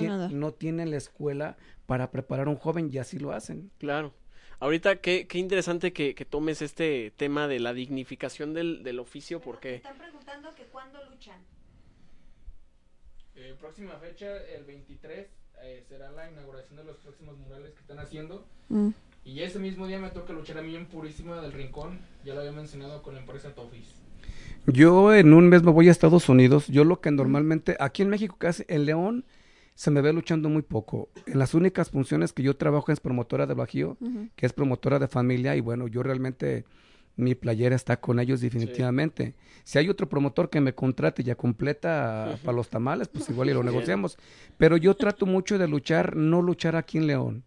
nada. no tienen la escuela para preparar a un joven y así lo hacen. Claro. Ahorita, qué, qué interesante que, que tomes este tema de la dignificación del, del oficio, Pero porque Están preguntando que cuándo luchan. Eh, próxima fecha, el 23, eh, será la inauguración de los próximos murales que están haciendo. Mm. Y ese mismo día me toca luchar a mí en Purísima del Rincón. Ya lo había mencionado con la empresa Tofis. Yo en un mes me voy a Estados Unidos. Yo lo que normalmente, aquí en México casi, en León, se me ve luchando muy poco. En las únicas funciones que yo trabajo es promotora de Bajío, que es promotora de familia, y bueno, yo realmente, mi playera está con ellos definitivamente. Si hay otro promotor que me contrate y ya completa para los tamales, pues igual y lo negociamos. Pero yo trato mucho de luchar, no luchar aquí en León.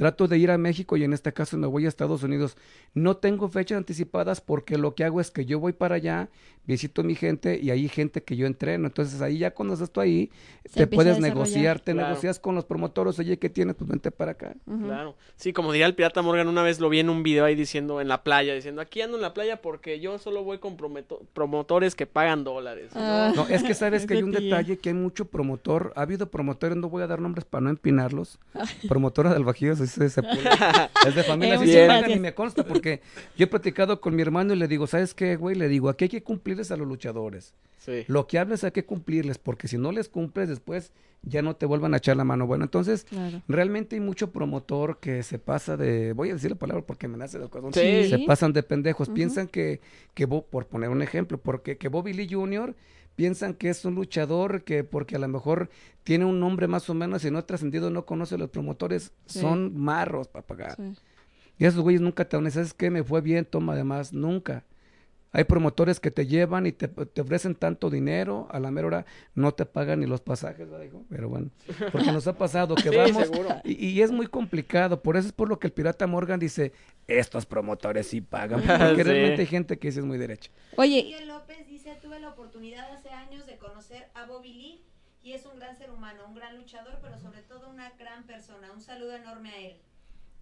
Trato de ir a México y en este caso me voy a Estados Unidos. No tengo fechas anticipadas porque lo que hago es que yo voy para allá, visito a mi gente y hay gente que yo entreno. Entonces ahí ya cuando estás tú ahí, Se te puedes negociar, te Claro. negocias con los promotores, oye, ¿qué tienes? Pues vente para acá. Claro. Sí, como diría el pirata Morgan, una vez lo vi en un video ahí diciendo en la playa, diciendo, aquí ando en la playa porque yo solo voy con promotores que pagan dólares. ¿no? Ah. No, es que sabes que hay un detalle, que hay mucho promotor. Ha habido promotores, no voy a dar nombres para no empinarlos. Promotora del Bajío, es de familia, sí muchas se pagan gracias. y me consta porque yo he platicado con mi hermano y le digo, ¿sabes qué, güey? Le digo, aquí hay que cumplirles a los luchadores. Sí. Lo que hables hay que cumplirles, porque si no les cumples después ya no te vuelvan a echar la mano. Bueno, entonces Claro. realmente hay mucho promotor que se pasa de, voy a decir la palabra porque me nace del corazón, Sí. se pasan de pendejos, piensan que, que por poner un ejemplo, porque que Bobby Lee Jr. piensan que es un luchador que porque a lo mejor tiene un nombre más o menos y no ha trascendido, no conoce a los promotores, Sí. son marros para pagar. Sí. Y esos güeyes nunca te van ¿sabes qué? Me fue bien, toma además, nunca. Hay promotores que te llevan y te, te ofrecen tanto dinero, a la mera hora no te pagan ni los pasajes, ¿verdad, hijo? Pero bueno, porque nos ha pasado que Sí, vamos y, y es muy complicado, por eso es por lo que el pirata Morgan dice, estos promotores sí pagan, porque Sí. realmente hay gente que dice es muy derecha. Oye, López dice, tuve la oportunidad hace años de conocer a Bobby Lee y es un gran ser humano, un gran luchador, pero sobre todo una gran persona. Un saludo enorme a él.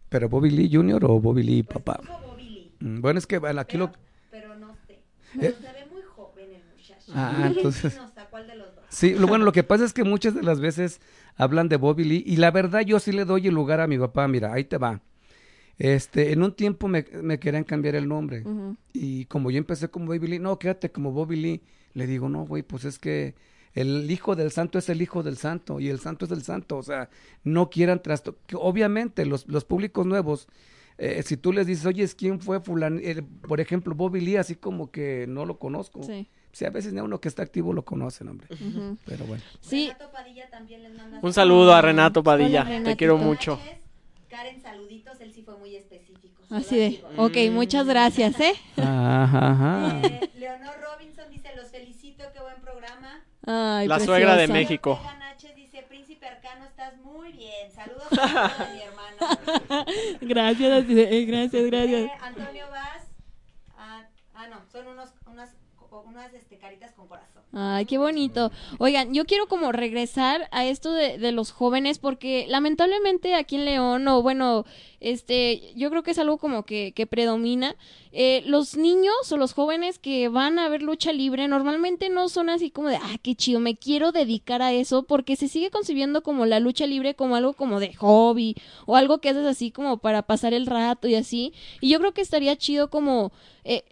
Pero Bobby Lee Jr. o Bobby Lee Pues papá. Bobby Lee, Mm, Bueno, es que aquí pero, lo... pero no sé. Pero Eh. se ve muy joven el muchacho. Ah, entonces- No sé cuál de los dos. Sí, lo bueno, lo que pasa es que muchas de las veces hablan de Bobby Lee y la verdad yo sí le doy el lugar a mi papá, mira, ahí te va. Este, en un tiempo me, me querían cambiar el nombre y como yo empecé como Bobby Lee, no, quédate como Bobby Lee. Le digo, no, güey, pues es que el hijo del santo es el hijo del santo y el santo es el santo, o sea, no quieran trasto. que obviamente los, los públicos nuevos, eh, si tú les dices, oye, ¿quién fue fulano? Eh, por ejemplo, Bobby Lee, así como que no lo conozco. sí. Sí, a veces ni uno que está activo lo conocen, hombre. ujú. Pero bueno. Sí, Renato Padilla también les manda Un saludo a Renato Hola, Padilla, te quiero mucho. Karen, saluditos, él sí fue muy específico. así de, ok, muchas gracias, ¿eh? Ajá, ajá. Eh, Leonor Robinson dice, los felicito, qué buen programa. Ay, La suegra de preciosa. México. Dice, Príncipe Arcano, estás muy bien. Saludos a mi hermano. Gracias, eh, gracias, gracias. Eh, Antonio Vaz. Ah, ah, no, son unos, unas, unas este, caritas con corazón. Ay, qué bonito. Oigan, yo quiero como regresar a esto de, de los jóvenes porque lamentablemente aquí en León, o bueno, este, yo creo que es algo como que, que predomina. Eh, los niños o los jóvenes que van a ver lucha libre normalmente no son así como de, ah, qué chido, me quiero dedicar a eso porque se sigue concibiendo como la lucha libre como algo como de hobby o algo que haces así como para pasar el rato y así. Y yo creo que estaría chido como... Eh,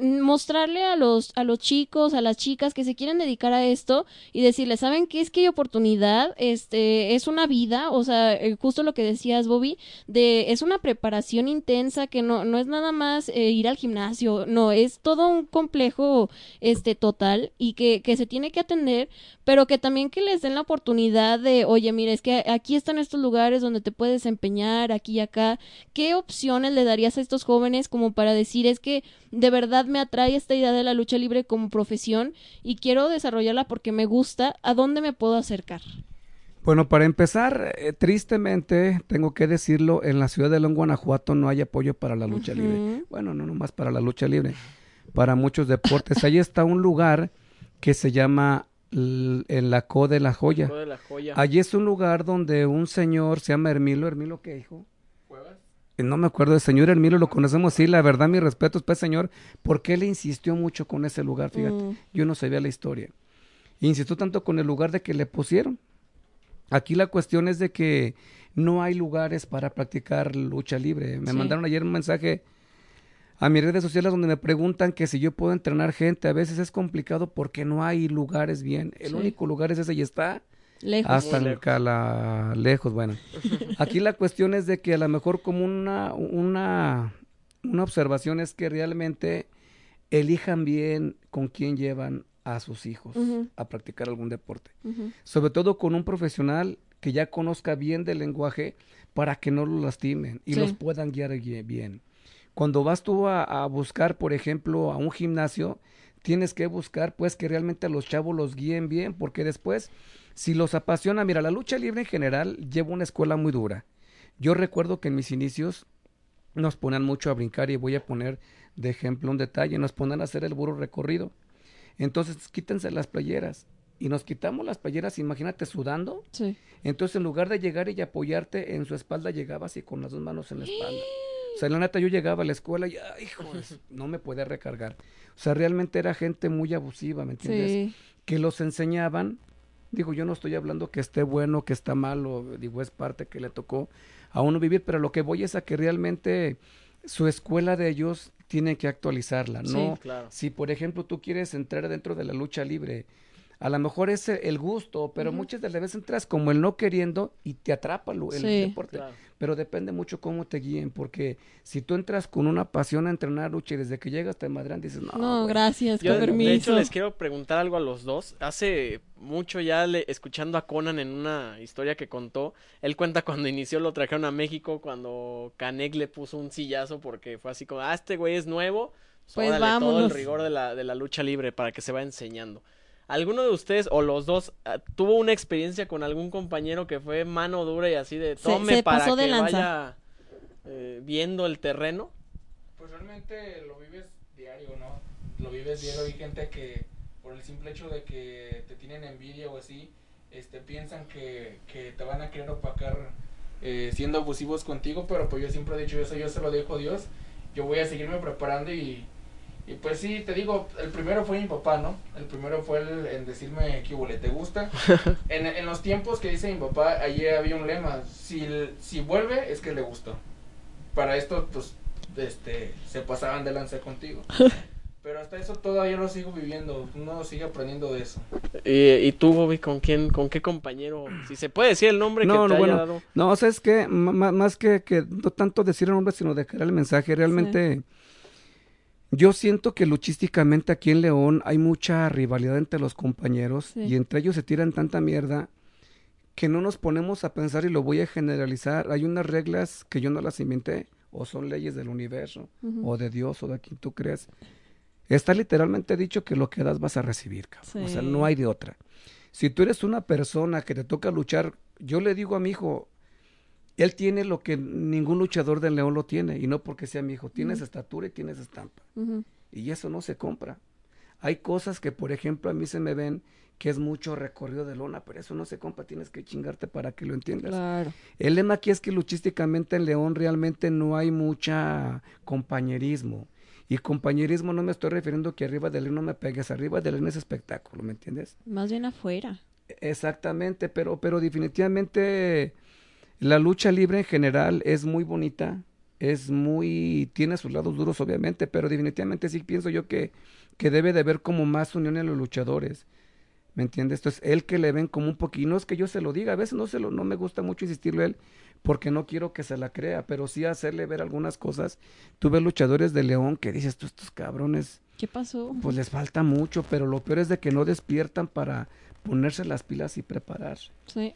mostrarle a los, a los chicos, a las chicas que se quieren dedicar a esto y decirles, ¿saben qué es que hay oportunidad? Este, es una vida, o sea, eh, justo lo que decías, Bobby, de, es una preparación intensa que no, no es nada más eh, ir al gimnasio, no, es todo un complejo, este, total y que, que se tiene que atender, pero que también que les den la oportunidad de, oye, mira, es que aquí están estos lugares donde te puedes desempeñar, aquí y acá, ¿qué opciones le darías a estos jóvenes como para decir, es que de verdad me atrae esta idea de la lucha libre como profesión y quiero desarrollarla porque me gusta, ¿a dónde me puedo acercar? Bueno, para empezar, eh, tristemente, tengo que decirlo, en la ciudad de León, Guanajuato, no hay apoyo para la lucha libre. Bueno, no nomás para la lucha libre, para muchos deportes. Ahí está un lugar que se llama en la Co de la Joya. Todo de la joya. Allí es un lugar donde un señor se llama Hermilo. ¿Hermilo qué, hijo? No me acuerdo del señor Hermilo, lo conocemos, sí, la verdad, mi respeto, pues, señor, porque él insistió mucho con ese lugar, fíjate, Mm. yo no sabía la historia. Insistió tanto con el lugar de que le pusieron. Aquí la cuestión es de que no hay lugares para practicar lucha libre. Me Sí. mandaron ayer un mensaje a mis redes sociales donde me preguntan que si yo puedo entrenar gente. A veces es complicado porque no hay lugares bien. El Sí. único lugar es ese y está Lejos. hasta en lejos. Cala- lejos, bueno. Aquí la cuestión es de que a lo mejor como una, una, una observación es que realmente elijan bien con quién llevan a sus hijos a practicar algún deporte. Sobre todo con un profesional que ya conozca bien del lenguaje para que no lo lastimen y Sí. los puedan guiar gui- bien. Cuando vas tú a, a buscar, por ejemplo, a un gimnasio, tienes que buscar pues que realmente a los chavos los guíen bien, porque después, si los apasiona, mira, la lucha libre en general lleva una escuela muy dura. Yo recuerdo que en mis inicios nos ponían mucho a brincar y voy a poner de ejemplo un detalle, nos ponían a hacer el burro recorrido. Entonces quítense las playeras y nos quitamos las playeras, imagínate sudando. Sí. Entonces en lugar de llegar y apoyarte en su espalda, llegabas y con las dos manos en la espalda. O sea, la neta, yo llegaba a la escuela y, ay, hijo, de su- no me podía recargar. O sea, realmente era gente muy abusiva, ¿me entiendes? Sí. que los enseñaban. Digo, yo no estoy hablando que esté bueno, que está malo, digo, es parte que le tocó a uno vivir, pero lo que voy es a que realmente su escuela de ellos tienen que actualizarla, Sí. ¿no? Claro. Si, por ejemplo, tú quieres entrar dentro de la lucha libre, a lo mejor es el gusto, pero muchas de las veces entras como el no queriendo y te atrapa lo- el Sí. deporte. Claro. Pero depende mucho cómo te guíen, porque si tú entras con una pasión a entrenar lucha y desde que llegas te madran, dices, no, No, güey". gracias, Yo, con de hecho, les quiero preguntar algo a los dos. Hace mucho ya le- escuchando a Conan en una historia que contó, él cuenta cuando inició lo trajeron a México, cuando Canek le puso un sillazo porque fue así como, ah, este güey es nuevo, pues, Pues órale, todo el rigor de la, de la lucha libre para que se vaya enseñando. ¿Alguno de ustedes o los dos ah, tuvo una experiencia con algún compañero que fue mano dura y así de tome se para que lanza. vaya eh, viendo el terreno? Pues realmente lo vives diario, ¿no? Lo vives diario. Hay gente que por el simple hecho de que te tienen envidia o así, este, piensan que, que te van a querer opacar eh, siendo abusivos contigo, pero pues yo siempre he dicho eso, yo se lo dejo a Dios. Yo voy a seguirme preparando y, y pues sí, te digo, el primero fue mi papá, ¿no? El primero fue el, en decirme que huele, ¿te gusta? en, en los tiempos que dice mi papá, ayer había un lema, si, si vuelve es que le gustó. Para esto, pues, este, se pasaban de lanza contigo. Pero hasta eso todavía lo sigo viviendo, uno sigue aprendiendo de eso. ¿Y, y tú, Bobby, con quién, con qué compañero? Si se puede decir el nombre No, que no, te haya bueno, dado. No, o sea, es que más que, que no tanto decir el nombre, sino dejar el mensaje, realmente yo siento que luchísticamente aquí en León hay mucha rivalidad entre los compañeros Sí. y entre ellos se tiran tanta mierda que no nos ponemos a pensar y lo voy a generalizar. Hay unas reglas que yo no las inventé o son leyes del universo o de Dios o de quien tú creas. Está literalmente dicho que lo que das vas a recibir, cabrón. O sea, no hay de otra. Si tú eres una persona que te toca luchar, yo le digo a mi hijo, él tiene lo que ningún luchador del León lo tiene, y no porque sea mi hijo, tienes estatura y tienes estampa, y eso no se compra. Hay cosas que, por ejemplo, a mí se me ven que es mucho recorrido de lona, pero eso no se compra, tienes que chingarte para que lo entiendas. Claro. El lema aquí es que luchísticamente en León realmente no hay mucha compañerismo. Y compañerismo no me estoy refiriendo que arriba del ring no me pegues, arriba del ring es espectáculo, ¿me entiendes? Más bien afuera. Exactamente, pero, pero definitivamente la lucha libre en general es muy bonita, es muy, tiene sus lados duros obviamente, pero definitivamente sí pienso yo que, que debe de haber como más unión en los luchadores. ¿Me entiendes? Entonces, él que le ven como un poquito, no es que yo se lo diga, a veces no se lo, no me gusta mucho insistirle a él, porque no quiero que se la crea, pero sí hacerle ver algunas cosas. Tuve luchadores de León que dices, tú, estos cabrones, ¿Qué pasó? pues les falta mucho, pero lo peor es de que no despiertan para ponerse las pilas y prepararse. Sí.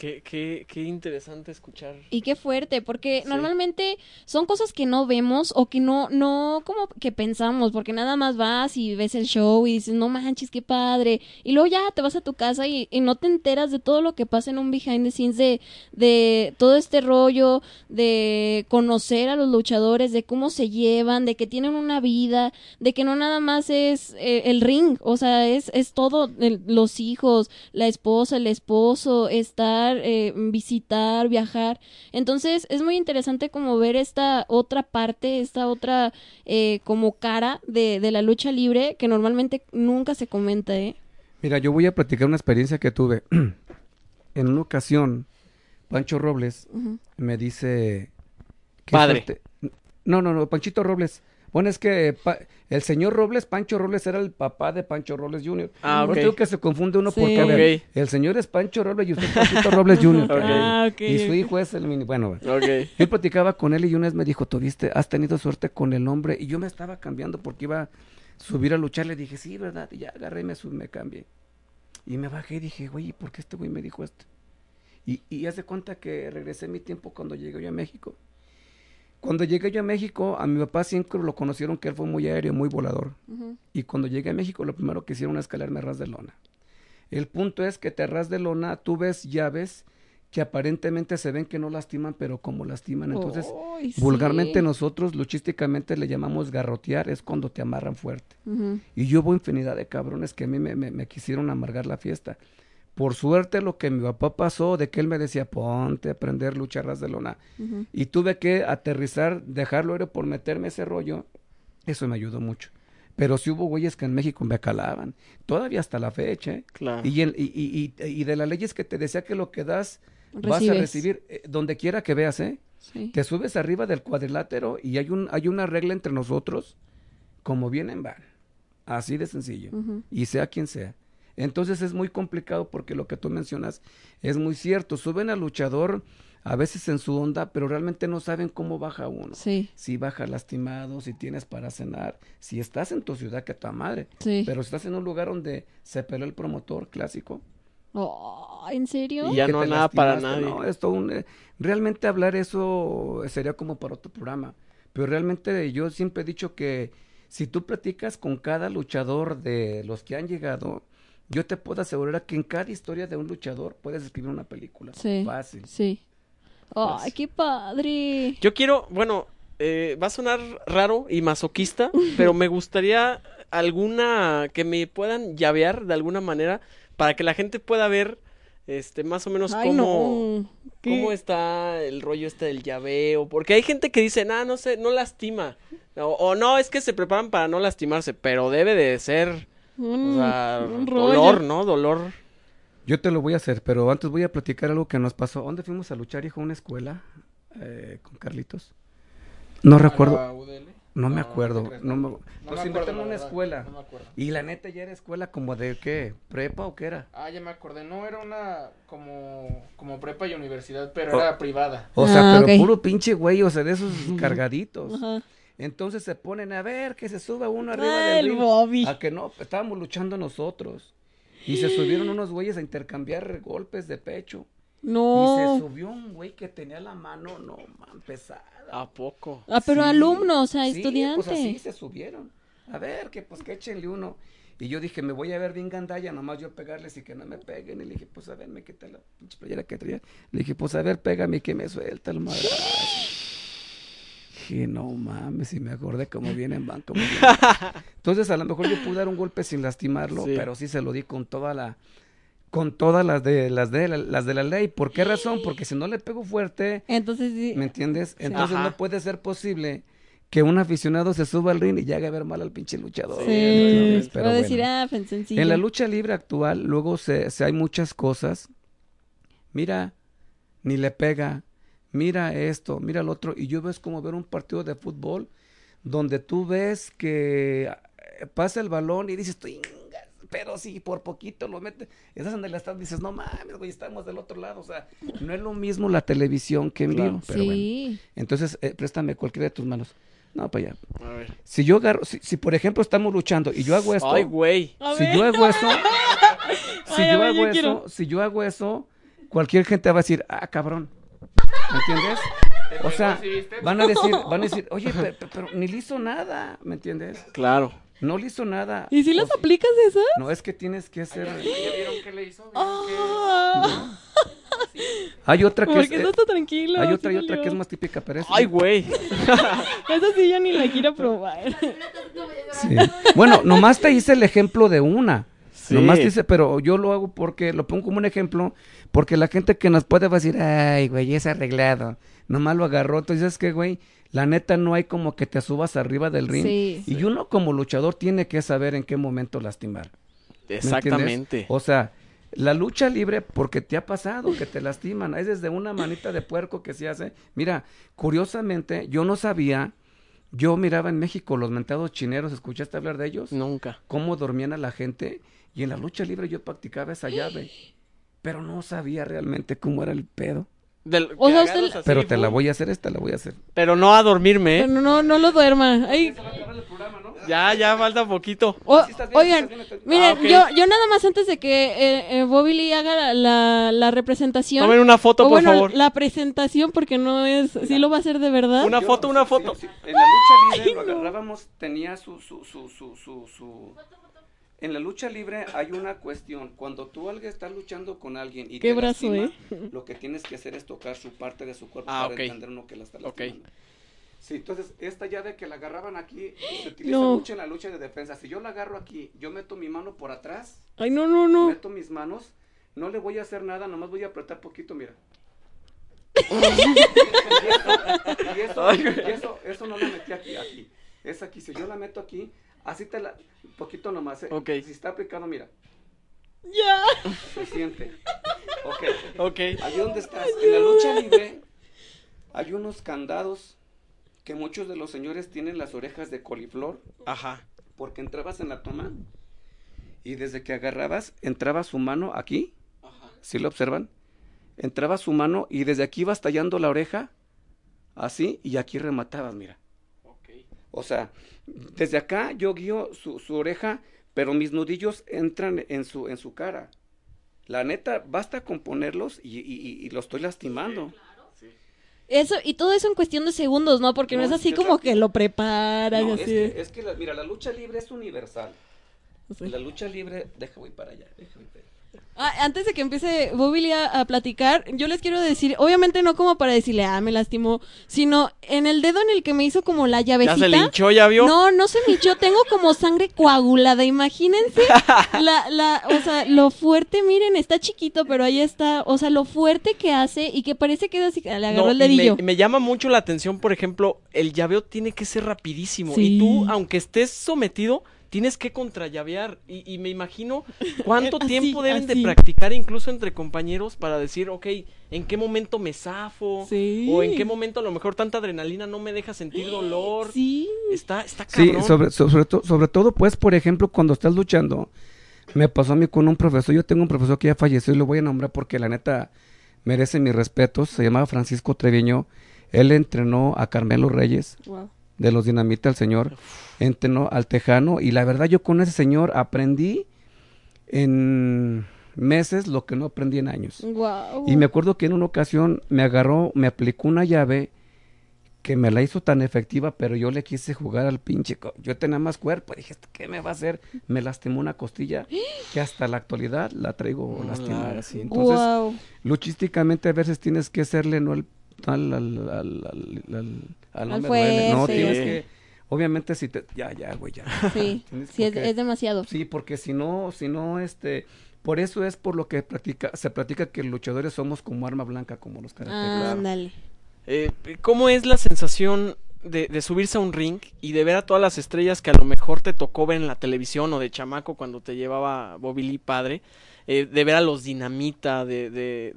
Qué, qué, qué interesante escuchar. Y qué fuerte, porque Sí. normalmente son cosas que no vemos o que no, no como que pensamos, porque nada más vas y ves el show y dices, no manches, qué padre. Y luego ya te vas a tu casa y, y no te enteras de todo lo que pasa en un behind the scenes, de, de todo este rollo, de conocer a los luchadores, de cómo se llevan, de que tienen una vida, de que no nada más es eh, el ring, o sea, es, es todo, el- los hijos, la esposa, el esposo, estar, eh, visitar, viajar. Entonces es muy interesante como ver esta otra parte, esta otra eh, como cara de, de la lucha libre que normalmente nunca se comenta, ¿eh? Mira, yo voy a platicar una experiencia que tuve. en una ocasión, Pancho Robles me dice... que Padre. No, no, no, Panchito Robles. Bueno, es que pa- el señor Robles, Pancho Robles, era el papá de Pancho Robles Jr. Ah, No ok. digo que se confunde uno Sí. porque, a ver, Ok. el señor es Pancho Robles y usted es Panchito Robles Jr. Ah, Y su hijo es el mini... Bueno. Yo platicaba con él y una vez me dijo, ¿tuviste? ¿Has tenido suerte con el nombre? Y yo me estaba cambiando porque iba a subir a luchar. Le dije, sí, ¿verdad? Y ya agarré y me, sub- me cambié. Y me bajé y dije, güey, ¿por qué este güey me dijo esto? Y, y hace cuenta que regresé mi tiempo cuando llegué yo a México. Cuando llegué yo a México, a mi papá siempre lo conocieron que él fue muy aéreo, muy volador. Y cuando llegué a México, lo primero que hicieron es escalarme a ras de lona. El punto es que te ras de lona, tú ves llaves que aparentemente se ven que no lastiman, pero como lastiman. Entonces, sí. vulgarmente nosotros, luchísticamente, le llamamos garrotear, es cuando te amarran fuerte. Y yo hubo infinidad de cabrones que a mí me, me- me quisieron amargar la fiesta. Por suerte, lo que mi papá pasó, de que él me decía, ponte a aprender lucha a ras de lona. Y tuve que aterrizar, dejarlo aéreo por meterme ese rollo. Eso me ayudó mucho. Pero sí hubo güeyes que en México me calaban. Todavía hasta la fecha. ¿eh? Claro. Y, en- y, y, y- y de las leyes que te decía que lo que das, vas a recibir eh, donde quiera que veas, ¿eh? Sí. Te subes arriba del cuadrilátero y hay, un, hay una regla entre nosotros. Como vienen, van. Así de sencillo. Y sea quien sea. Entonces es muy complicado porque lo que tú mencionas es muy cierto. Suben al luchador a veces en su onda, pero realmente no saben cómo baja uno. Sí, Si baja lastimado, si tienes para cenar, si estás en tu ciudad, que tu madre. sí. Pero si estás en un lugar donde se peleó el promotor clásico. Oh, ¿En serio? Y ya no nada para nadie. No, esto un, eh, realmente hablar eso sería como para otro programa. Pero realmente yo siempre he dicho que si tú platicas con cada luchador de los que han llegado, yo te puedo asegurar que en cada historia de un luchador puedes escribir una película. Sí. Fácil. Sí. Ay, qué padre. Yo quiero, bueno, eh, va a sonar raro y masoquista, pero me gustaría alguna que me puedan llavear de alguna manera para que la gente pueda ver este más o menos Ay, cómo, cómo está el rollo este del llaveo, porque hay gente que dice, "Ah, no sé, no lastima." O, o no, es que se preparan para no lastimarse, pero debe de ser Un, o sea, un rollo. dolor, ¿no? Dolor. Yo te lo voy a hacer, pero antes voy a platicar algo que nos pasó. ¿Dónde fuimos a luchar, hijo? ¿A una escuela? eh, con Carlitos. No recuerdo. ¿A la UDL? No me acuerdo. creas, No me... No Nos me invitaron acuerdo, a una escuela. No me acuerdo. Y la neta ya era escuela como de qué, prepa o qué era. Ah, ya me acordé. No, era una como, como prepa y universidad, pero Oh. era privada. O sea, Ah, pero puro pinche güey, o sea, de esos cargaditos. Ajá. Entonces se ponen a ver que se suba uno arriba Ah, del el ring. Bobby. A que no, estábamos luchando nosotros. Y se subieron unos güeyes a intercambiar golpes de pecho. Y se No. subió un güey que tenía la mano, no, man, pesada. ¿A poco? Ah, pero Sí, alumno, o sea, sí, estudiante. Pues así se subieron. A ver, que pues que échenle uno. Y yo dije, me voy a ver bien gandalla, nomás yo pegarles y que no me peguen. Y le dije, pues a ver, me quité la pinche playera que traía. Le dije, pues a ver, pégame y que me suelta el madrazo. Dije, no mames, y me acordé cómo viene en banco. Entonces, a lo mejor yo pude dar un golpe sin lastimarlo, Sí. pero sí se lo di con toda la con todas las de las de la, las de la ley. ¿Por qué razón? Porque si no le pego fuerte, Entonces sí. ¿Me entiendes? Entonces Ajá. no puede ser posible que un aficionado se suba al ring y ya haga ver mal al pinche luchador. Sí. Pero decir, ah, pues. En la lucha libre actual, luego se, se hay muchas cosas. Mira, ni le pega, mira esto, mira lo otro, y yo ves como ver un partido de fútbol donde tú ves que eh, pasa el balón y dices, pero si por poquito lo mete, esas donde la estás, dices, no mames, güey, estamos del otro lado, o sea, no es lo mismo la televisión que en Claro. vivo, pero bueno. Sí. Entonces, eh, préstame cualquiera de tus manos. No, para allá. A ver. Si yo agarro, si, si por ejemplo estamos luchando y yo hago esto, Ay, güey. Si yo hago eso, si Ay, yo ver, hago yo eso, quiero. si yo hago eso, cualquier gente va a decir, ah, cabrón. ¿Me entiendes? O sea, van a decir, van a decir, oye, pe- pe- pero, ni le hizo nada, ¿me entiendes? Claro. No le hizo nada. ¿Y si O las aplicas esas? No, es que tienes que hacer. ¿Ya vieron qué le hizo? Ah. Hay otra que es, Porque eh, no está tranquilo. hay otra y otra salió. que es más típica, pero es. Ay, güey. Esa sí yo ni la quiero probar. Sí. Bueno, nomás te hice el ejemplo de una. Sí. Nomás te hice, pero yo lo hago porque lo pongo como un ejemplo, porque la gente que nos puede va a decir, ay, güey, es arreglado. Nomás lo agarró. Entonces, es que, güey, la neta no hay como que te subas arriba del ring. Sí. Y uno como luchador tiene que saber en qué momento lastimar. Exactamente. O sea, la lucha libre, porque te ha pasado que te lastiman, es desde una manita de puerco que se hace. Mira, curiosamente, yo no sabía, yo miraba en México los mentados chineros, ¿escuchaste hablar de ellos? Nunca. Cómo dormían a la gente. Y en la lucha libre yo practicaba esa llave. Pero no sabía realmente cómo era el pedo. Del- O que sea, usted- agarras así, Pero te la voy a hacer esta, la voy a hacer. Pero no a dormirme, ¿eh? Pero no, no lo duerma. Ay, Ya, ya falta poquito. o- Sí, estás bien, oigan, bien, miren, Ah, yo, yo nada más antes de que eh, eh, Bobby Lee haga la, la, la representación. Tomen una foto, o por bueno, favor. la presentación, porque no es. Sí lo va a hacer de verdad. Una Yo- foto, una foto. sí, En la lucha libre lo agarrábamos, tenía su, su, su, su, su, su- En la lucha libre hay una cuestión. Cuando tú alguien estás luchando con alguien y Qué te brazo, lastima, ¿eh? lo que tienes que hacer es tocar su parte de su cuerpo Ah, para ok. entender uno que la está Ok. lastimando. Sí, entonces esta llave que la agarraban aquí se utiliza No. mucho en la lucha de defensa. Si yo la agarro aquí, yo meto mi mano por atrás, Ay, no, no, no. meto mis manos, no le voy a hacer nada, nomás voy a apretar poquito, mira. y eso, y eso, eso no la metí aquí, aquí. Es aquí, si yo la meto aquí, así te la, poquito nomás. eh. Ok. Si está aplicado, mira, Ya. se siente. Ok. Ok. Ahí donde estás, en la lucha libre, hay unos candados que muchos de los señores tienen las orejas de coliflor, Ajá. porque entrabas en la toma y desde que agarrabas, entraba su mano aquí, ¿sí lo observan? Entraba su mano y desde aquí ibas tallando la oreja, así, y aquí rematabas, mira. O sea, desde acá yo guío su, su oreja, pero mis nudillos entran en su, en su cara. La neta, basta con ponerlos y, y, y- y lo estoy lastimando. Eso, y todo eso en cuestión de segundos, ¿no? Porque no, No, es así es como que lo No, es que, es que la- mira, la lucha libre es universal. Sí. La lucha libre, deja voy para allá, deja voy para allá. Ah, antes de que empiece Bobby a, a platicar, yo les quiero decir, obviamente no como para decirle, ah, me lastimó, sino en el dedo en el que me hizo como la Ya llavecita. se le hinchó, ¿ya vio? No, no se me hinchó, tengo como sangre coagulada, imagínense la, la, o sea, lo fuerte, miren, está chiquito, pero ahí está, o sea, lo fuerte que hace y que parece que es así, le agarró No, el y me- dedillo. me, llama mucho la atención, por ejemplo, el llaveo tiene que ser rapidísimo. Sí. Y tú, aunque estés sometido, tienes que contrallavear. Y, y me imagino cuánto Así, tiempo deben de practicar incluso entre compañeros para decir, ok, ¿en qué momento me zafo? Sí. O en qué momento a lo mejor tanta adrenalina no me deja sentir dolor. Sí. Está, está Sí, sobre, so- sobre, to- sobre todo, pues, por ejemplo, cuando estás luchando, me pasó a mí con un profesor, yo tengo un profesor que ya falleció y lo voy a nombrar porque la neta merece mis respetos, se llamaba Francisco Treviño, él entrenó a Carmelo Reyes, Wow. De los Dinamita el señor, entrenó al Tejano y la verdad yo con ese señor aprendí en meses lo que no aprendí en años. Wow. Y me acuerdo que en una ocasión me agarró, me aplicó una llave que me la hizo tan efectiva, pero yo le quise jugar al pinche. co- Yo tenía más cuerpo, dije, ¿esto ¿qué me va a hacer? Me lastimó una costilla que hasta la actualidad la traigo lastimada. así. Entonces, Wow. luchísticamente a veces tienes que hacerle no al al al al, al, al- al- al no Al me duele. No, fuerte. tienes que obviamente si te ya ya güey ya. Sí, sí, es, porque- es demasiado. Sí, porque si no, si no, este, por eso es por lo que practica, se practica que luchadores somos como arma blanca, como los karatekas. Ándale. Eh, ¿Cómo es la sensación de, de subirse a un ring y de ver a todas las estrellas que a lo mejor te tocó ver en la televisión o de chamaco cuando te llevaba Bobby Lee padre, eh, de ver a los Dinamita, de, de-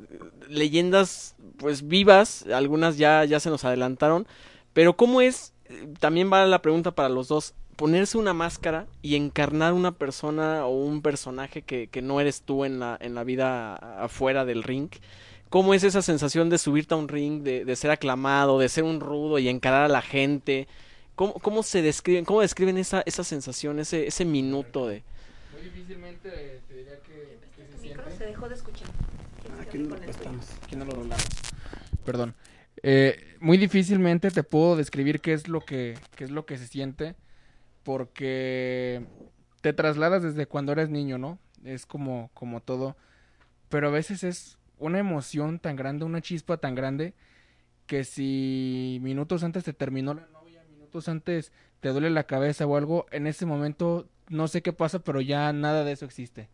leyendas pues vivas, algunas ya, ya se nos adelantaron, pero ¿cómo es? eh, También va la pregunta para los dos, ponerse una máscara y encarnar una persona o un personaje que, que no eres tú en la, en la vida afuera del ring. ¿Cómo es esa sensación de subirte a un ring, de, de ser aclamado, de ser un rudo y encarar a la gente? ¿Cómo, cómo se describen, cómo describen esa, esa sensación, ese, ese minuto de... Muy difícilmente eh, te diría que, que se El micro siente. se dejó de escuchar. ¿Quién Aquí no. Aquí no lo rolamos. Perdón. Eh, muy difícilmente te puedo describir qué es lo que qué es lo que se siente porque te trasladas desde cuando eres niño, ¿no? Es como como todo, pero a veces es una emoción tan grande, una chispa tan grande que si minutos antes te terminó la novia, minutos antes te duele la cabeza o algo, en ese momento no sé qué pasa, pero ya nada de eso existe.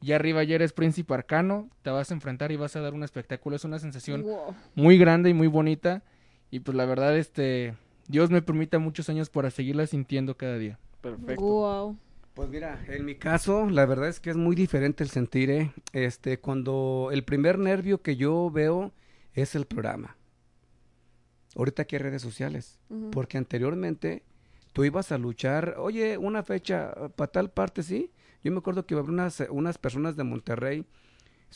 Ya arriba ya eres príncipe arcano, te vas a enfrentar y vas a dar un espectáculo, es una sensación Wow. muy grande y muy bonita y pues la verdad este Dios me permita muchos años para seguirla sintiendo cada día. Perfecto. Wow. Pues mira, en mi caso, la verdad es que es muy diferente el sentir, ¿eh? Este, cuando el primer nervio que yo veo es el programa. Ahorita aquí hay redes sociales, porque anteriormente tú ibas a luchar, oye, una fecha para tal parte, ¿sí? Yo me acuerdo que había unas, unas personas de Monterrey,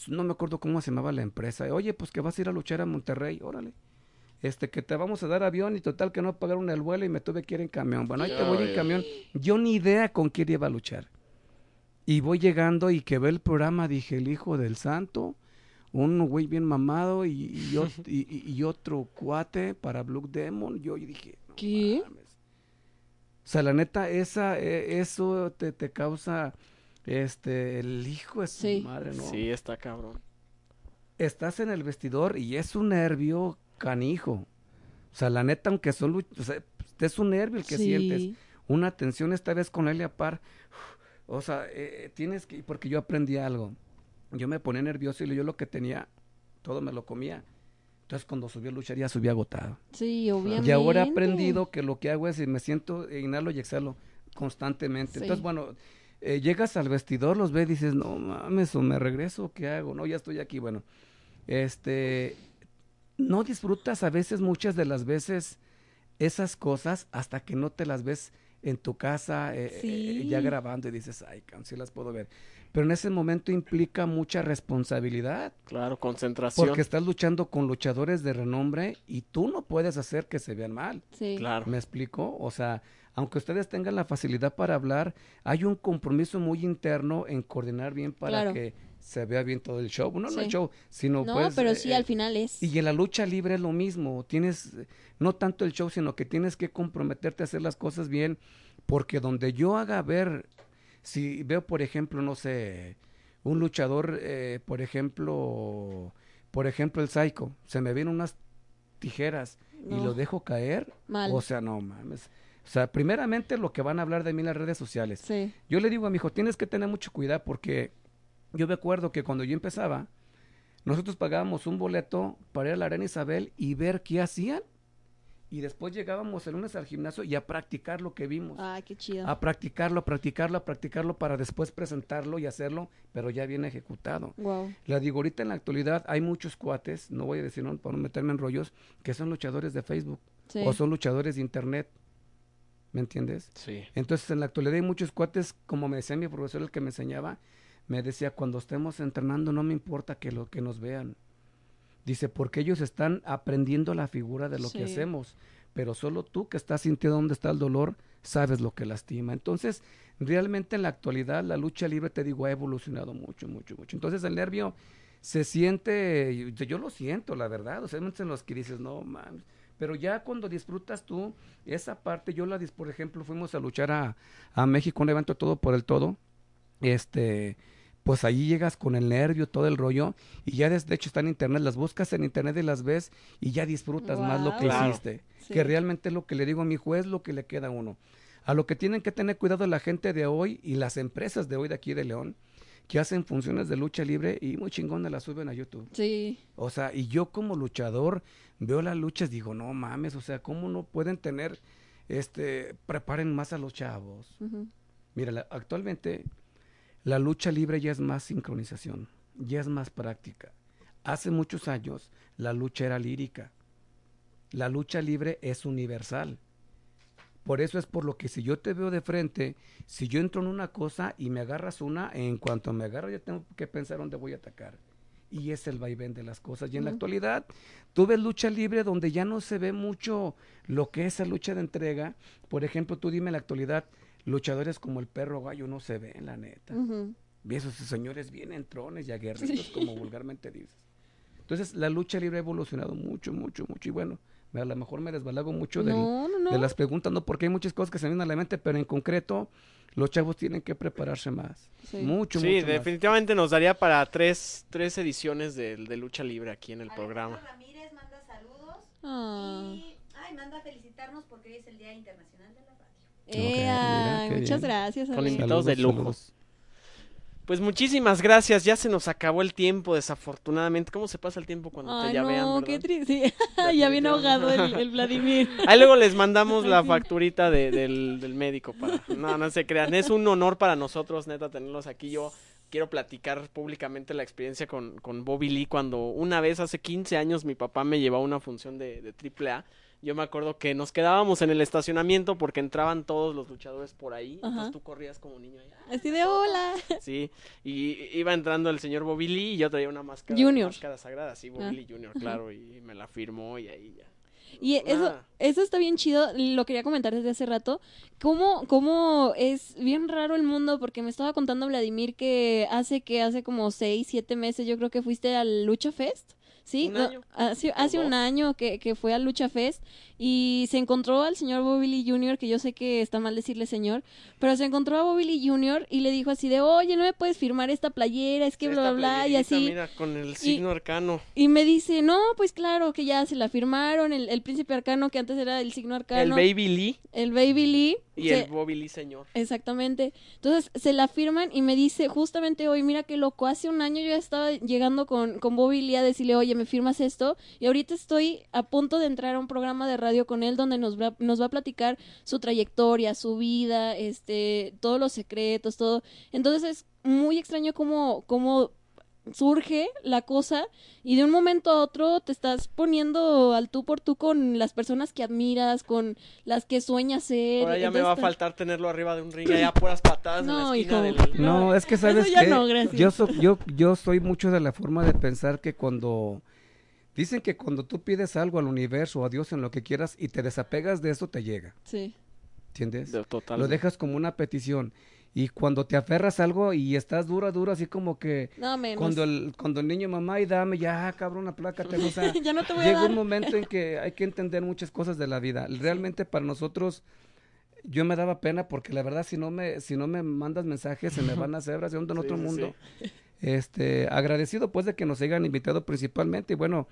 no me acuerdo cómo se llamaba la empresa, oye, pues que vas a ir a luchar a Monterrey, órale. Este, que te vamos a dar avión y total que no pagaron el vuelo y me tuve que ir en camión. Bueno, ahí te voy en camión. Yo ni idea con quién iba a luchar. Y voy llegando y que ve el programa, dije, el hijo del santo, un güey bien mamado y, y, ot- y- y- y otro cuate para Blue Demon. Yo dije, no ¿Qué? mames. O sea, la neta, esa, eh, eso te, te causa, este, el hijo de su Sí. madre, ¿no? Sí, está cabrón. Estás en el vestidor y es un nervio canijo. O sea, la neta, aunque son, luch- o sea, es un nervio el que Sí. sientes una tensión esta vez con Elia Par. O sea, eh, tienes que, porque yo aprendí algo. Yo me ponía nervioso y yo lo que tenía, todo me lo comía. Entonces cuando subí a luchar ya subí agotado. Sí, obviamente. Y ahora he aprendido que lo que hago es, y me siento, inhalo y exhalo constantemente. Sí. Entonces, bueno, eh, llegas al vestidor, los ves y dices, no mames, o me regreso, ¿qué hago? No, ya estoy aquí. Bueno, este, no disfrutas a veces, muchas de las veces, esas cosas hasta que no te las ves en tu casa eh, eh, ya grabando y dices, ay, sí las puedo ver. Pero en ese momento implica mucha responsabilidad. Claro, concentración. Porque estás luchando con luchadores de renombre y tú no puedes hacer que se vean mal. Sí. Claro. ¿Me explico? O sea, aunque ustedes tengan la facilidad para hablar, hay un compromiso muy interno en coordinar bien para Claro. que se vea bien todo el show. No, no el show, sino No, pues... pero eh, sí, eh, al final es. y en la lucha libre es lo mismo, tienes no tanto el show, sino que tienes que comprometerte a hacer las cosas bien, porque donde yo haga ver, si veo por ejemplo, no sé, un luchador, eh, por ejemplo, por ejemplo el Psycho, se me vienen unas tijeras y lo dejo caer, Mal. o sea, no mames. O sea, primeramente lo que van a hablar de mí en las redes sociales. Sí. Yo le digo a mi hijo, tienes que tener mucho cuidado porque yo me acuerdo que cuando yo empezaba, nosotros pagábamos un boleto para ir a la Arena Isabel y ver qué hacían. Y después llegábamos el lunes al gimnasio y a practicar lo que vimos. Ay, qué chido. A practicarlo, a practicarlo, a practicarlo para después presentarlo y hacerlo, pero ya bien ejecutado. Wow. La digo, ahorita en la actualidad hay muchos cuates, no voy a decir no, para no meterme en rollos, que son luchadores de Facebook Sí. o son luchadores de Internet. ¿Me entiendes? Sí. Entonces, en la actualidad hay muchos cuates, como me decía mi profesor, el que me enseñaba, me decía, cuando estemos entrenando no me importa que lo que nos vean. Dice, porque ellos están aprendiendo la figura de lo que hacemos, pero solo tú que estás sintiendo dónde está el dolor, sabes lo que lastima. Entonces, realmente en la actualidad la lucha libre, te digo, ha evolucionado mucho, mucho, mucho. Entonces, el nervio se siente, yo, yo lo siento, la verdad, o sea, en los que dices, no, mames, pero ya cuando disfrutas tú esa parte, yo la, por ejemplo, fuimos a luchar a, a México, un evento todo por el todo, este, pues ahí llegas con el nervio, todo el rollo, y ya de hecho está en internet, las buscas en internet y las ves, y ya disfrutas más lo que. Claro. hiciste, Sí. que realmente es lo que le digo a mi juez, lo que le queda a uno. A lo que tienen que tener cuidado la gente de hoy y las empresas de hoy de aquí de León, que hacen funciones de lucha libre y muy chingones las suben a YouTube. Sí. O sea, y yo como luchador veo las luchas, digo, no mames, o sea, ¿cómo no pueden tener, este, preparen más a los chavos? Mira, la- actualmente la lucha libre ya es más sincronización, ya es más práctica. Hace muchos años la lucha era lírica. La lucha libre es universal. Por eso es por lo que si yo te veo de frente, si yo entro en una cosa y me agarras una, en cuanto me agarro ya tengo que pensar dónde voy a atacar. Y es el vaivén de las cosas. Y en la actualidad, tú ves lucha libre donde ya no se ve mucho lo que es esa lucha de entrega. Por ejemplo, tú dime en la actualidad, luchadores como el perro gallo no se ven, la neta. Ujú. Y esos señores bien entrones y aguerridos, como vulgarmente dices. Entonces, la lucha libre ha evolucionado mucho, mucho, mucho. Y bueno, a lo mejor me desbalago mucho del- No, no, no. de las preguntas, no porque hay muchas cosas que se me vienen a la mente, pero en concreto, los chavos tienen que prepararse más. Sí. Mucho, Sí, mucho más. definitivamente nos daría para tres, tres ediciones de, de lucha libre aquí en el Alejandro programa. Ramírez manda saludos Ah. y ay, manda felicitarnos porque hoy es el Día Internacional de la Radio. Ea, mira, qué muchas bien. gracias. Con invitados de lujo. saludos. Pues muchísimas gracias, ya se nos acabó el tiempo, desafortunadamente. ¿Cómo se pasa el tiempo cuando te Ay, llavean, no, verdad? qué triste. ya bien ahogado el, el Vladimir. Ahí luego les mandamos la facturita de- del, del médico para... No, no se crean. Es un honor para nosotros, neta, tenerlos aquí. Yo quiero platicar públicamente la experiencia con, con Bobby Lee cuando una vez hace 15 años mi papá me llevó a una función de, de AAA. Yo me acuerdo que nos quedábamos en el estacionamiento porque entraban todos los luchadores por ahí. Ajá. Entonces tú corrías como niño allá. Así de hola. Sí, y iba entrando el señor Bobby Lee y yo traía una máscara, Junior. máscara sagrada, sí, Bobby Ah, Lee Junior, claro, y me la firmó y ahí ya. Y eso, Nada. eso está bien chido, lo quería comentar desde hace rato. ¿Cómo, cómo es bien raro el mundo? Porque me estaba contando Vladimir que hace que hace como seis, siete meses yo creo que fuiste al Lucha Fest. Sí, Un No, año. hace, hace dos. un año que, que fue al Lucha Fest y se encontró al señor Bobby Lee Jr., que yo sé que está mal decirle señor, pero se encontró a Bobby Lee Jr. y le dijo así de, oye, no me puedes firmar esta playera, es que Sí, bla, bla, esta bla, y así. Mira, con el signo arcano. Y me dice, no, pues claro, que ya se la firmaron, el, el príncipe arcano, que antes era el signo El arcano, Baby Lee el Baby Lee. Y se- el Bobby Lee señor. Exactamente. Entonces se la firman y me dice, justamente hoy, mira qué loco, hace un año yo ya estaba llegando con, con Bobby Lee a decirle, oye, ¿me firmas esto? Y ahorita estoy a punto de entrar a un programa de radio con él donde nos va, nos va a platicar su trayectoria, su vida, este, todos los secretos, todo. Entonces es muy extraño cómo, cómo surge la cosa y de un momento a otro te estás poniendo al tú por tú con las personas que admiras, con las que sueñas ser. Ahora ya me va a faltar tenerlo arriba de un ring, allá puras patadas No, en la esquina hijo. del... No, es que sabes ya que no, gracias. yo, so- yo, yo soy mucho de la forma de pensar que cuando dicen que cuando tú pides algo al universo o a Dios en lo que quieras y te desapegas de eso te llega, Sí. ¿entiendes? De- total. Lo dejas como una petición y cuando te aferras a algo y estás duro, duro, así como que No, menos. cuando el, cuando el niño mamá y dame ya cabrón aplácate, o sea, ya no te voy a llega dar. un momento en que hay que entender muchas cosas de la vida. Realmente para nosotros yo me daba pena porque la verdad si no me si no me mandas mensajes se me van a hacer de en Sí, otro sí, mundo. Este, agradecido pues de que nos hayan invitado principalmente y bueno,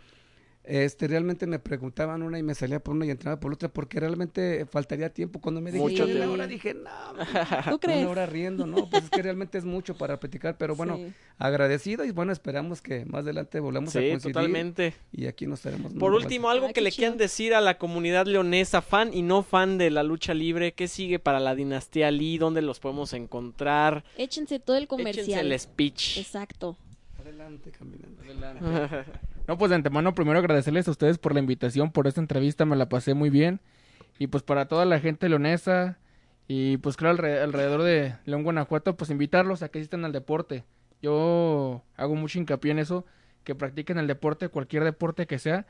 este realmente me preguntaban una y me salía por una y entraba por otra porque realmente faltaría tiempo cuando me dije Mucho "Échale una hora", dije, "No, ¿Tú crees? una hora riendo, no, pues es que realmente es mucho para platicar, pero bueno, Sí. agradecido y bueno, esperamos que más adelante volvamos a Sí, coincidir totalmente. y aquí nos estaremos. Por último, algo que le chido. quieran decir a la comunidad leonesa, fan y no fan de la lucha libre, ¿qué sigue para la dinastía Lee? ¿Dónde los podemos encontrar? Échense todo el Échense comercial. el speech. Exacto. Adelante, caminando. No, pues de antemano primero agradecerles a ustedes por la invitación, por esta entrevista, me la pasé muy bien. Y pues para toda la gente leonesa y pues claro alre- alrededor de León, Guanajuato, pues invitarlos a que asistan al deporte. Yo hago mucho hincapié en eso, que practiquen el deporte, cualquier deporte que sea.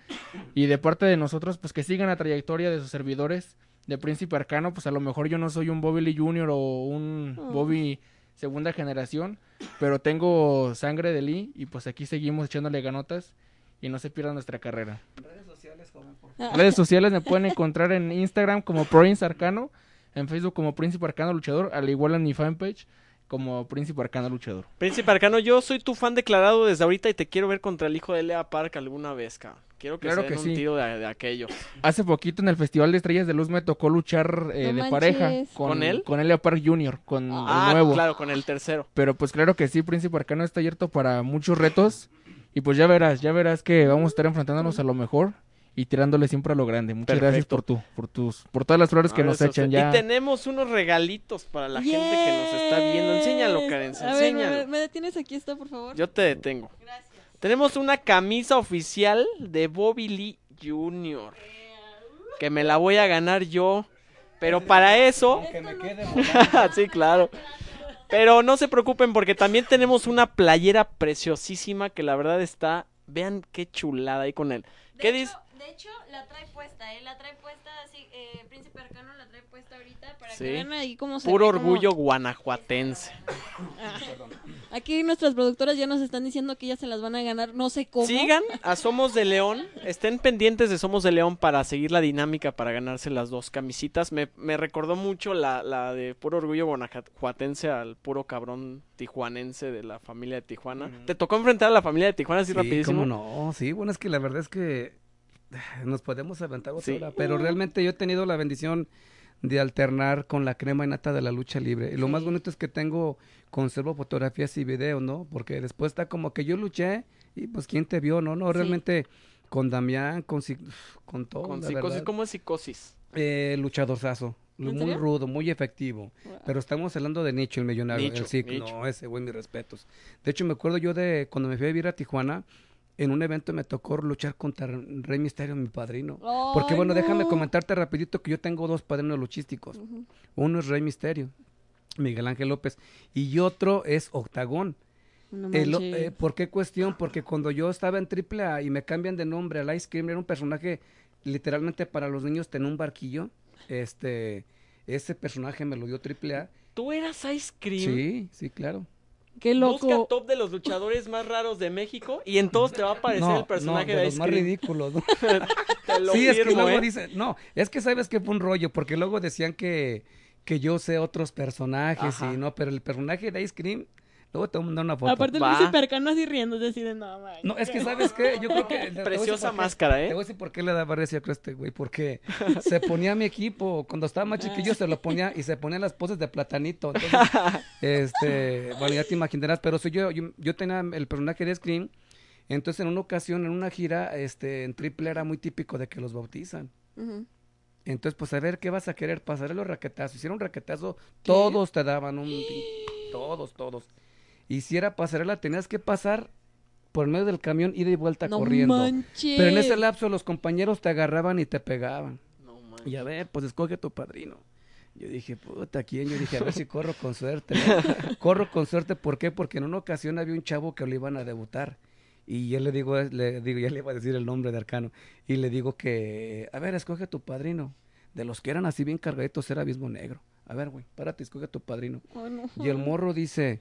Y de parte de nosotros, pues que sigan la trayectoria de sus servidores de Príncipe Arcano. Pues a lo mejor yo no soy un Bobby Lee Jr. o un Oh. Bobby segunda generación, pero tengo sangre de Lee y pues aquí seguimos echándole ganotas y no se pierdan nuestra carrera. Redes sociales, joven, por Ah, Redes sociales me pueden encontrar en Instagram como Prince Arcano, en Facebook como Príncipe Arcano Luchador, al igual en mi fanpage como Príncipe Arcano Luchador. Príncipe Arcano, yo soy tu fan declarado desde ahorita y te quiero ver contra el hijo de Lea Park alguna vez, cabrón. Quiero que Claro se den que un sí. tiro de, de aquellos. Hace poquito en el Festival de Estrellas de Luz me tocó luchar eh, No de pareja con, ¿Con él? Con Elia Park Jr., con Ah, el nuevo. claro, con el tercero. Pero pues claro que sí, Príncipe Arcano está abierto para muchos retos. Y pues ya verás, ya verás que vamos a estar enfrentándonos a lo mejor y tirándole siempre a lo grande. Muchas gracias por tu, por tus, por todas las flores que nos echan ya. Y tenemos unos regalitos para la gente que nos está viendo. Enséñalo, Karen, A ver, enséñalo. ¿me, me detienes aquí esto, por favor? Yo te detengo. Tenemos una camisa oficial de Bobby Lee Jr. Que me la voy a ganar yo. Pero para eso. Que me quede sí, claro. Pero no se preocupen porque también tenemos una playera preciosísima que la verdad está. Vean qué chulada ahí con él. De ¿Qué hecho, dice? De hecho, la trae puesta, ¿eh? La trae puesta, así, eh, Príncipe Arcano la trae puesta ahorita para Sí. que vean ahí cómo se Puro ve, orgullo guanajuatense. Aquí nuestras productoras ya nos están diciendo que ya se las van a ganar, no sé cómo. Sigan a Somos de León. Estén pendientes de Somos de León para seguir la dinámica para ganarse las dos camisitas. Me, me recordó mucho la, la de puro orgullo guanajuatense al puro cabrón tijuanense de la familia de Tijuana. ¿Te tocó enfrentar a la familia de Tijuana así Sí, rapidísimo? cómo no, sí, bueno, es que la verdad es que nos podemos aventar otra Sí. hora, pero realmente yo he tenido la bendición de alternar con la crema y nata de la lucha libre. Y lo más bonito es que tengo, conservo fotografías y videos, ¿no? Porque después está como que yo luché y pues quién te vio, ¿no? No, Sí. realmente con Damián, con, con todo, Con psicosis. ¿cómo es psicosis? Eh, luchadorzazo. ¿En Muy serio? rudo, muy efectivo. Pero estamos hablando de Nicho, el millonario. Nicho, el Nicho. No, ese güey, mis respetos. De hecho, me acuerdo yo de cuando me fui a vivir a Tijuana, en un evento me tocó luchar contra Rey Misterio, mi padrino. Porque bueno, déjame comentarte rapidito que yo tengo dos padrinos luchísticos. Uno es Rey Misterio, Miguel Ángel López, y otro es Octagón. No El manches. eh, ¿Por qué cuestión? Porque cuando yo estaba en AAA y me cambian de nombre al Ice Cream, era un personaje literalmente para los niños tenía un barquillo. Este, ese personaje me lo dio AAA. ¿Tú eras Ice Cream? Sí, sí, claro. Qué Busca loco. top de los luchadores más raros de México y en todos te va a aparecer No, el personaje no, de de los Ice más Cream. ridículos. ¿no? Te lo sí, es que luego ¿eh? dice, no, es que sabes que fue un rollo, porque luego decían que, que yo sé otros personajes Ajá. y no, pero el personaje de Ice Cream, luego te voy a mandar una foto. Aparte príncipe arcano así riendo, así de no. No, es que sabes qué, yo creo que... Preciosa qué. máscara, ¿eh? Te voy a decir por qué le daba creo a este güey, porque se ponía a mi equipo, cuando estaba más chiquillo se lo ponía y se ponía las poses de platanito, entonces, este, bueno, ya te imaginarás, pero soy yo, yo, yo tenía el personaje de Scream, entonces en una ocasión, en una gira, este, en triple era muy típico de que los bautizan. Entonces, pues a ver, ¿qué vas a querer? Pasaré los raquetazos. Si era un raquetazo, todos te daban un... Todos, todos. Y si era pasarela, tenías que pasar por medio del camión, ida y vuelta No corriendo. manches. Pero en ese lapso los compañeros te agarraban y te pegaban. No manches. Y a ver, pues escoge tu padrino. Yo dije, puta, ¿quién? Yo dije, a ver si corro con suerte. ¿no? corro con suerte, ¿por qué? Porque en una ocasión había un chavo que lo iban a debutar. Y yo le digo, le digo, ya le iba a decir el nombre de Arcano. Y le digo que, a ver, escoge tu padrino. De los que eran así bien cargaditos era Abismo Negro. A ver, güey, párate, escoge tu padrino. No. Y el morro dice,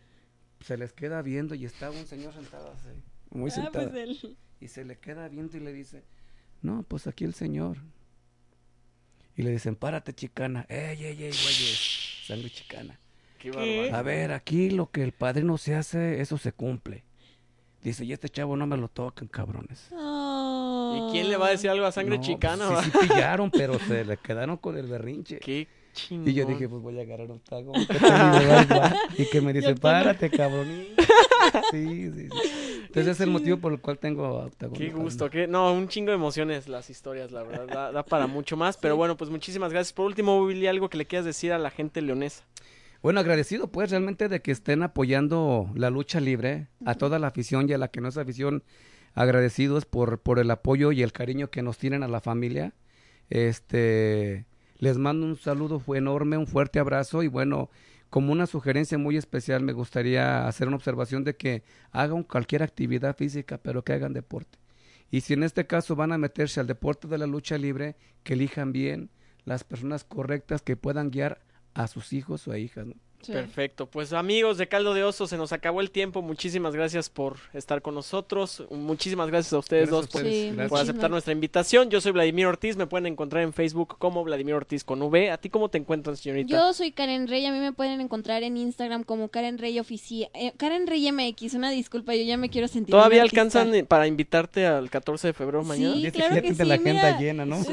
se les queda viendo y estaba un señor sentado así, muy Ah, sentado. pues él. Y se le queda viendo y le dice, no, pues aquí el señor. Y le dicen, párate, chicana. Ey, ey, ey, güeyes. Sangre chicana. Qué barbaridad. A ver, aquí lo que el padrino se hace, eso se cumple. Dice, y este chavo no me lo toquen, cabrones. ¿Y quién le va a decir algo a sangre No, chicana? pues, sí, sí pillaron, pero se le quedaron con el berrinche. Qué chingón. Y yo dije, pues voy a agarrar octagón. ¿qué tal mi bebé? Va? Y que me dice, párate, cabrón. Sí, sí, sí. Entonces es el motivo por el cual tengo a octagón. Qué gusto, qué... no, un chingo de emociones las historias, la verdad, da, da para mucho más, pero bueno, pues muchísimas gracias. Por último, Willy, algo que le quieras decir a la gente leonesa. Bueno, agradecido pues realmente de que estén apoyando la lucha libre, a toda la afición y a la que no es afición, agradecidos por, por el apoyo y el cariño que nos tienen a la familia. Este, les mando un saludo fue enorme, un fuerte abrazo y bueno, como una sugerencia muy especial me gustaría hacer una observación de que hagan cualquier actividad física, pero que hagan deporte. Y si en este caso van a meterse al deporte de la lucha libre, que elijan bien las personas correctas que puedan guiar a sus hijos o a hijas. Sí. Perfecto, pues amigos de Caldo de Oso, se nos acabó el tiempo. Muchísimas gracias por estar con nosotros. Muchísimas gracias a ustedes Gracias a dos por, Sí, aceptar nuestra invitación. Yo soy Vladimir Ortiz, me pueden encontrar en Facebook como Vladimir Ortiz con V. ¿A ti cómo te encuentran, señorita? Yo soy Karen Rey, a mí me pueden encontrar en Instagram como Karen Rey Oficial. Karen Rey MX, una disculpa, yo ya me quiero sentir. ¿Todavía artista. alcanzan eh, para invitarte al 14 de febrero mañana? Sí, claro que sí. la agenda mira, llena, ¿no? No,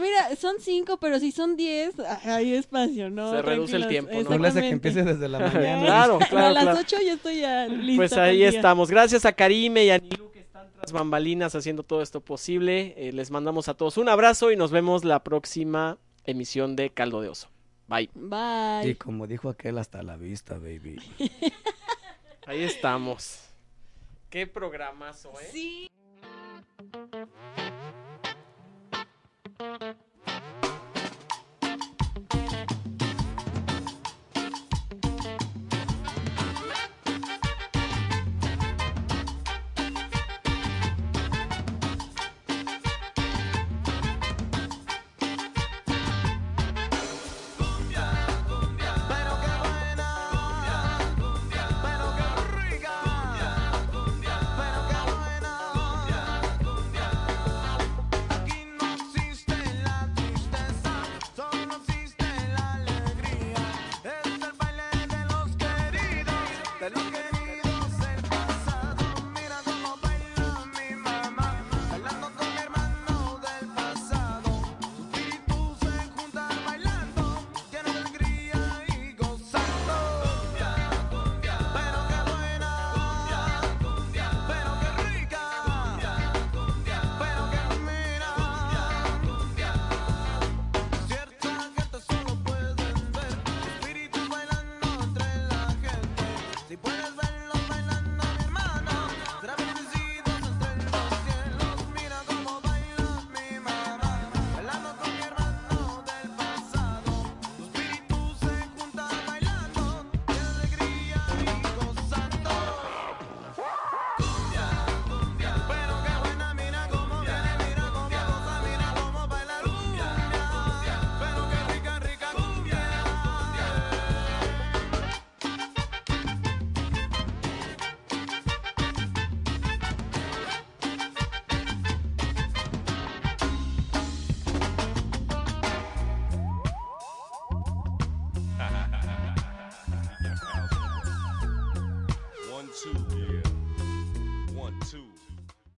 mira, son cinco, pero si son diez, hay espacio, ¿no? Se reduce el tiempo, ¿no? Exactamente. Empiece desde la mañana. Claro, Pero claro, a las claro. ocho ya estoy ya lista. Pues ahí estamos. Gracias a Karime y a Nilu que están tras bambalinas haciendo todo esto posible. Eh, les mandamos a todos un abrazo y nos vemos la próxima emisión de Caldo de Oso. Bye. Bye. Y como dijo aquel, hasta la vista, baby. Ahí estamos. Qué programazo, ¿eh? Sí.